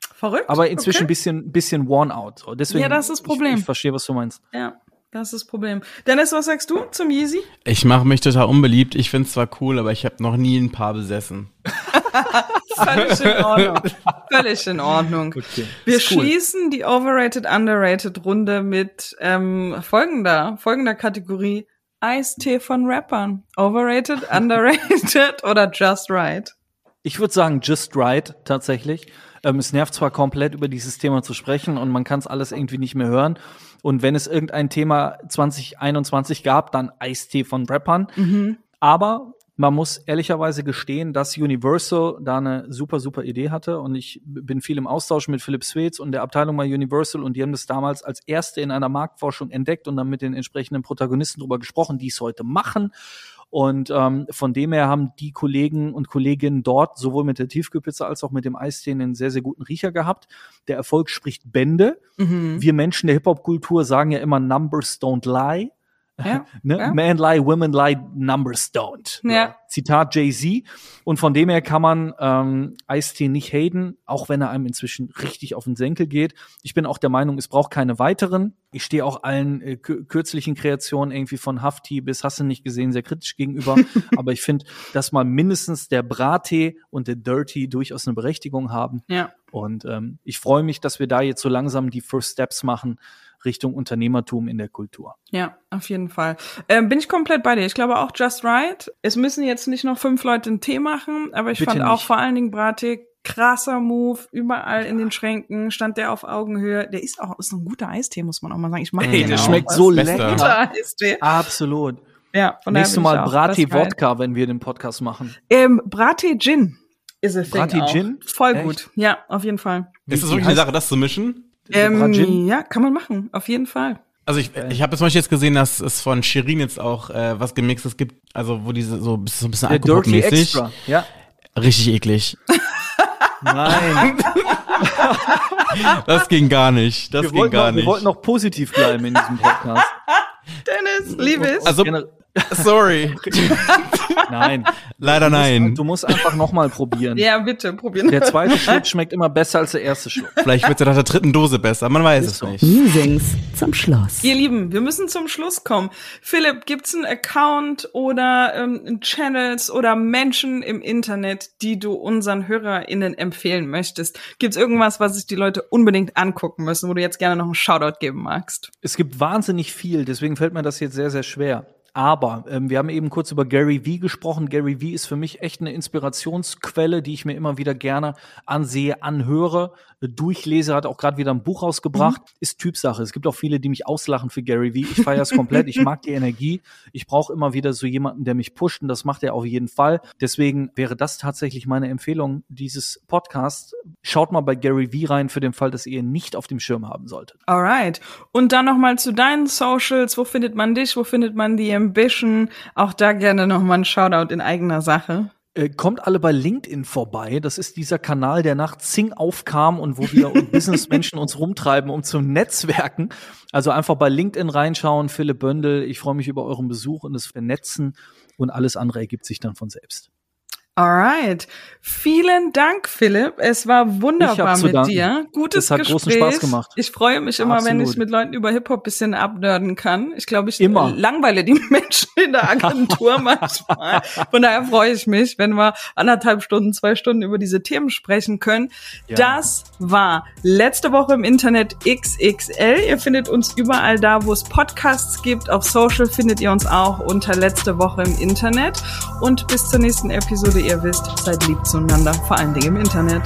verrückt. Aber inzwischen ein okay. bisschen, bisschen worn out. Deswegen, Ja, das ist das Problem. Ich, ich verstehe, was du meinst. Ja, das ist das Problem. Dennis, was sagst du zum Yeezy? Ich mache mich total unbeliebt. Ich find's zwar cool, aber ich habe noch nie ein Paar besessen. Völlig in Ordnung. Völlig in Ordnung. Okay. Wir cool. schließen die Overrated, Underrated Runde mit ähm, folgender, folgender Kategorie. Eistee von Rappern. Overrated, Underrated oder Just Right? Ich würde sagen, just right, tatsächlich. Ähm, es nervt zwar komplett, über dieses Thema zu sprechen und man kann es alles irgendwie nicht mehr hören. Und wenn es irgendein Thema 2021 gab, dann Eistee von Rappern. Aber man muss ehrlicherweise gestehen, dass Universal da eine super, super Idee hatte. Und ich bin viel im Austausch mit Philipp Swetz und der Abteilung bei Universal. Und die haben das damals als erste in einer Marktforschung entdeckt und dann mit den entsprechenden Protagonisten drüber gesprochen, die es heute machen. Und ähm, von dem her haben die Kollegen und Kolleginnen dort sowohl mit der Tiefkühlpizza als auch mit dem Eistee einen sehr, sehr guten Riecher gehabt. Der Erfolg spricht Bände. Wir Menschen der Hip-Hop-Kultur sagen ja immer, Numbers don't lie. Ja, Ne? ja. Man lie, women lie, numbers don't. Ja. Zitat Jay-Z. Und von dem her kann man ähm, Ice-T nicht haten, auch wenn er einem inzwischen richtig auf den Senkel geht. Ich bin auch der Meinung, es braucht keine weiteren. Ich stehe auch allen äh, kü- kürzlichen Kreationen irgendwie von Hafti bis hast du nicht gesehen sehr kritisch gegenüber. Aber ich finde, dass mal mindestens der Brattee und der Dirty durchaus eine Berechtigung haben. Ja. Und ähm, ich freue mich, dass wir da jetzt so langsam die First Steps machen Richtung Unternehmertum in der Kultur. Ja, auf jeden Fall. Ähm, bin ich komplett bei dir. Ich glaube auch Just Right. Es müssen jetzt nicht noch fünf Leute einen Tee machen, aber ich Bitte fand auch nicht. vor allen Dingen Brattee krasser Move, überall in den Schränken stand der auf Augenhöhe. Der ist auch ist ein guter Eistee, muss man auch mal sagen. Ich mag Ey, den der auch. schmeckt so Bester. lecker. Guter Eistee. Absolut. Ja, Nächstes Mal auch Right. Wodka, wenn wir den Podcast machen. Ähm, Brattee Gin is a thing Brattee auch. Gin? Voll Echt? gut. Ja, auf jeden Fall. Ist das wirklich eine Sache, das zu mischen? Ähm, ja, kann man machen. Auf jeden Fall. Also ich, ich habe zum Beispiel jetzt gesehen, dass es von Shirin jetzt auch äh, was gemixtes gibt, also wo diese so, so ein bisschen Alkoholmäßig. Extra. Ja. Richtig eklig. Nein. Das ging gar nicht. Das wir, ging gar noch, wir nicht. wollten noch positiv bleiben in diesem Podcast. Dennis, liebe es. Also, sorry. Nein. Leider nein. Du musst einfach nochmal probieren. ja, bitte, probieren. Der zweite Schluck schmeckt immer besser als der erste Schluck. Vielleicht wird es nach der dritten Dose besser. Man weiß es so. nicht. Musings zum Schluss. Ihr Lieben, wir müssen zum Schluss kommen. Philipp, gibt's einen Account oder ähm, Channels oder Menschen im Internet, die du unseren HörerInnen empfehlen möchtest? Gibt's irgendwas, was sich die Leute unbedingt angucken müssen, wo du jetzt gerne noch einen Shoutout geben magst? Es gibt wahnsinnig viel, deswegen fällt mir das jetzt sehr, sehr schwer. Aber ähm, wir haben eben kurz über Gary Vee gesprochen. Gary Vee ist für mich echt eine Inspirationsquelle, die ich mir immer wieder gerne ansehe, anhöre, äh, durchlese. Hat auch gerade wieder ein Buch rausgebracht. Ist Typsache. Es gibt auch viele, die mich auslachen für Gary Vee. Ich feiere es komplett. Ich mag die Energie. Ich brauche immer wieder so jemanden, der mich pusht und das macht er auf jeden Fall. Deswegen wäre das tatsächlich meine Empfehlung dieses Podcasts. Schaut mal bei Gary Vee rein für den Fall, dass ihr ihn nicht auf dem Schirm haben solltet. Alright. Und dann noch mal zu deinen Socials. Wo findet man dich? Wo findet man die Ambition? Auch da gerne noch mal ein Shoutout in eigener Sache. Äh, kommt alle bei LinkedIn vorbei. Das ist dieser Kanal, der nach Zing aufkam und wo wir Businessmenschen uns rumtreiben, um zu netzwerken. Also einfach bei LinkedIn reinschauen, Philipp Bündel. Ich freue mich über euren Besuch und das Vernetzen und alles andere ergibt sich dann von selbst. Alright. Vielen Dank, Philipp. Es war wunderbar mit danken. dir. Gutes Es hat Gespräch. großen Spaß gemacht. Ich freue mich immer, wenn Absolut. ich mit Leuten über Hip-Hop bisschen abnörden kann. Ich glaube, ich Immer. langweile die Menschen in der Agentur manchmal. Von daher freue ich mich, wenn wir anderthalb Stunden, zwei Stunden über diese Themen sprechen können. Ja. Das war letzte Woche im Internet XXL. Ihr findet uns überall da, wo es Podcasts gibt. Auf Social findet ihr uns auch unter letzte Woche im Internet. Und bis zur nächsten Episode, ihr wisst, seid lieb zueinander, vor allen Dingen im Internet.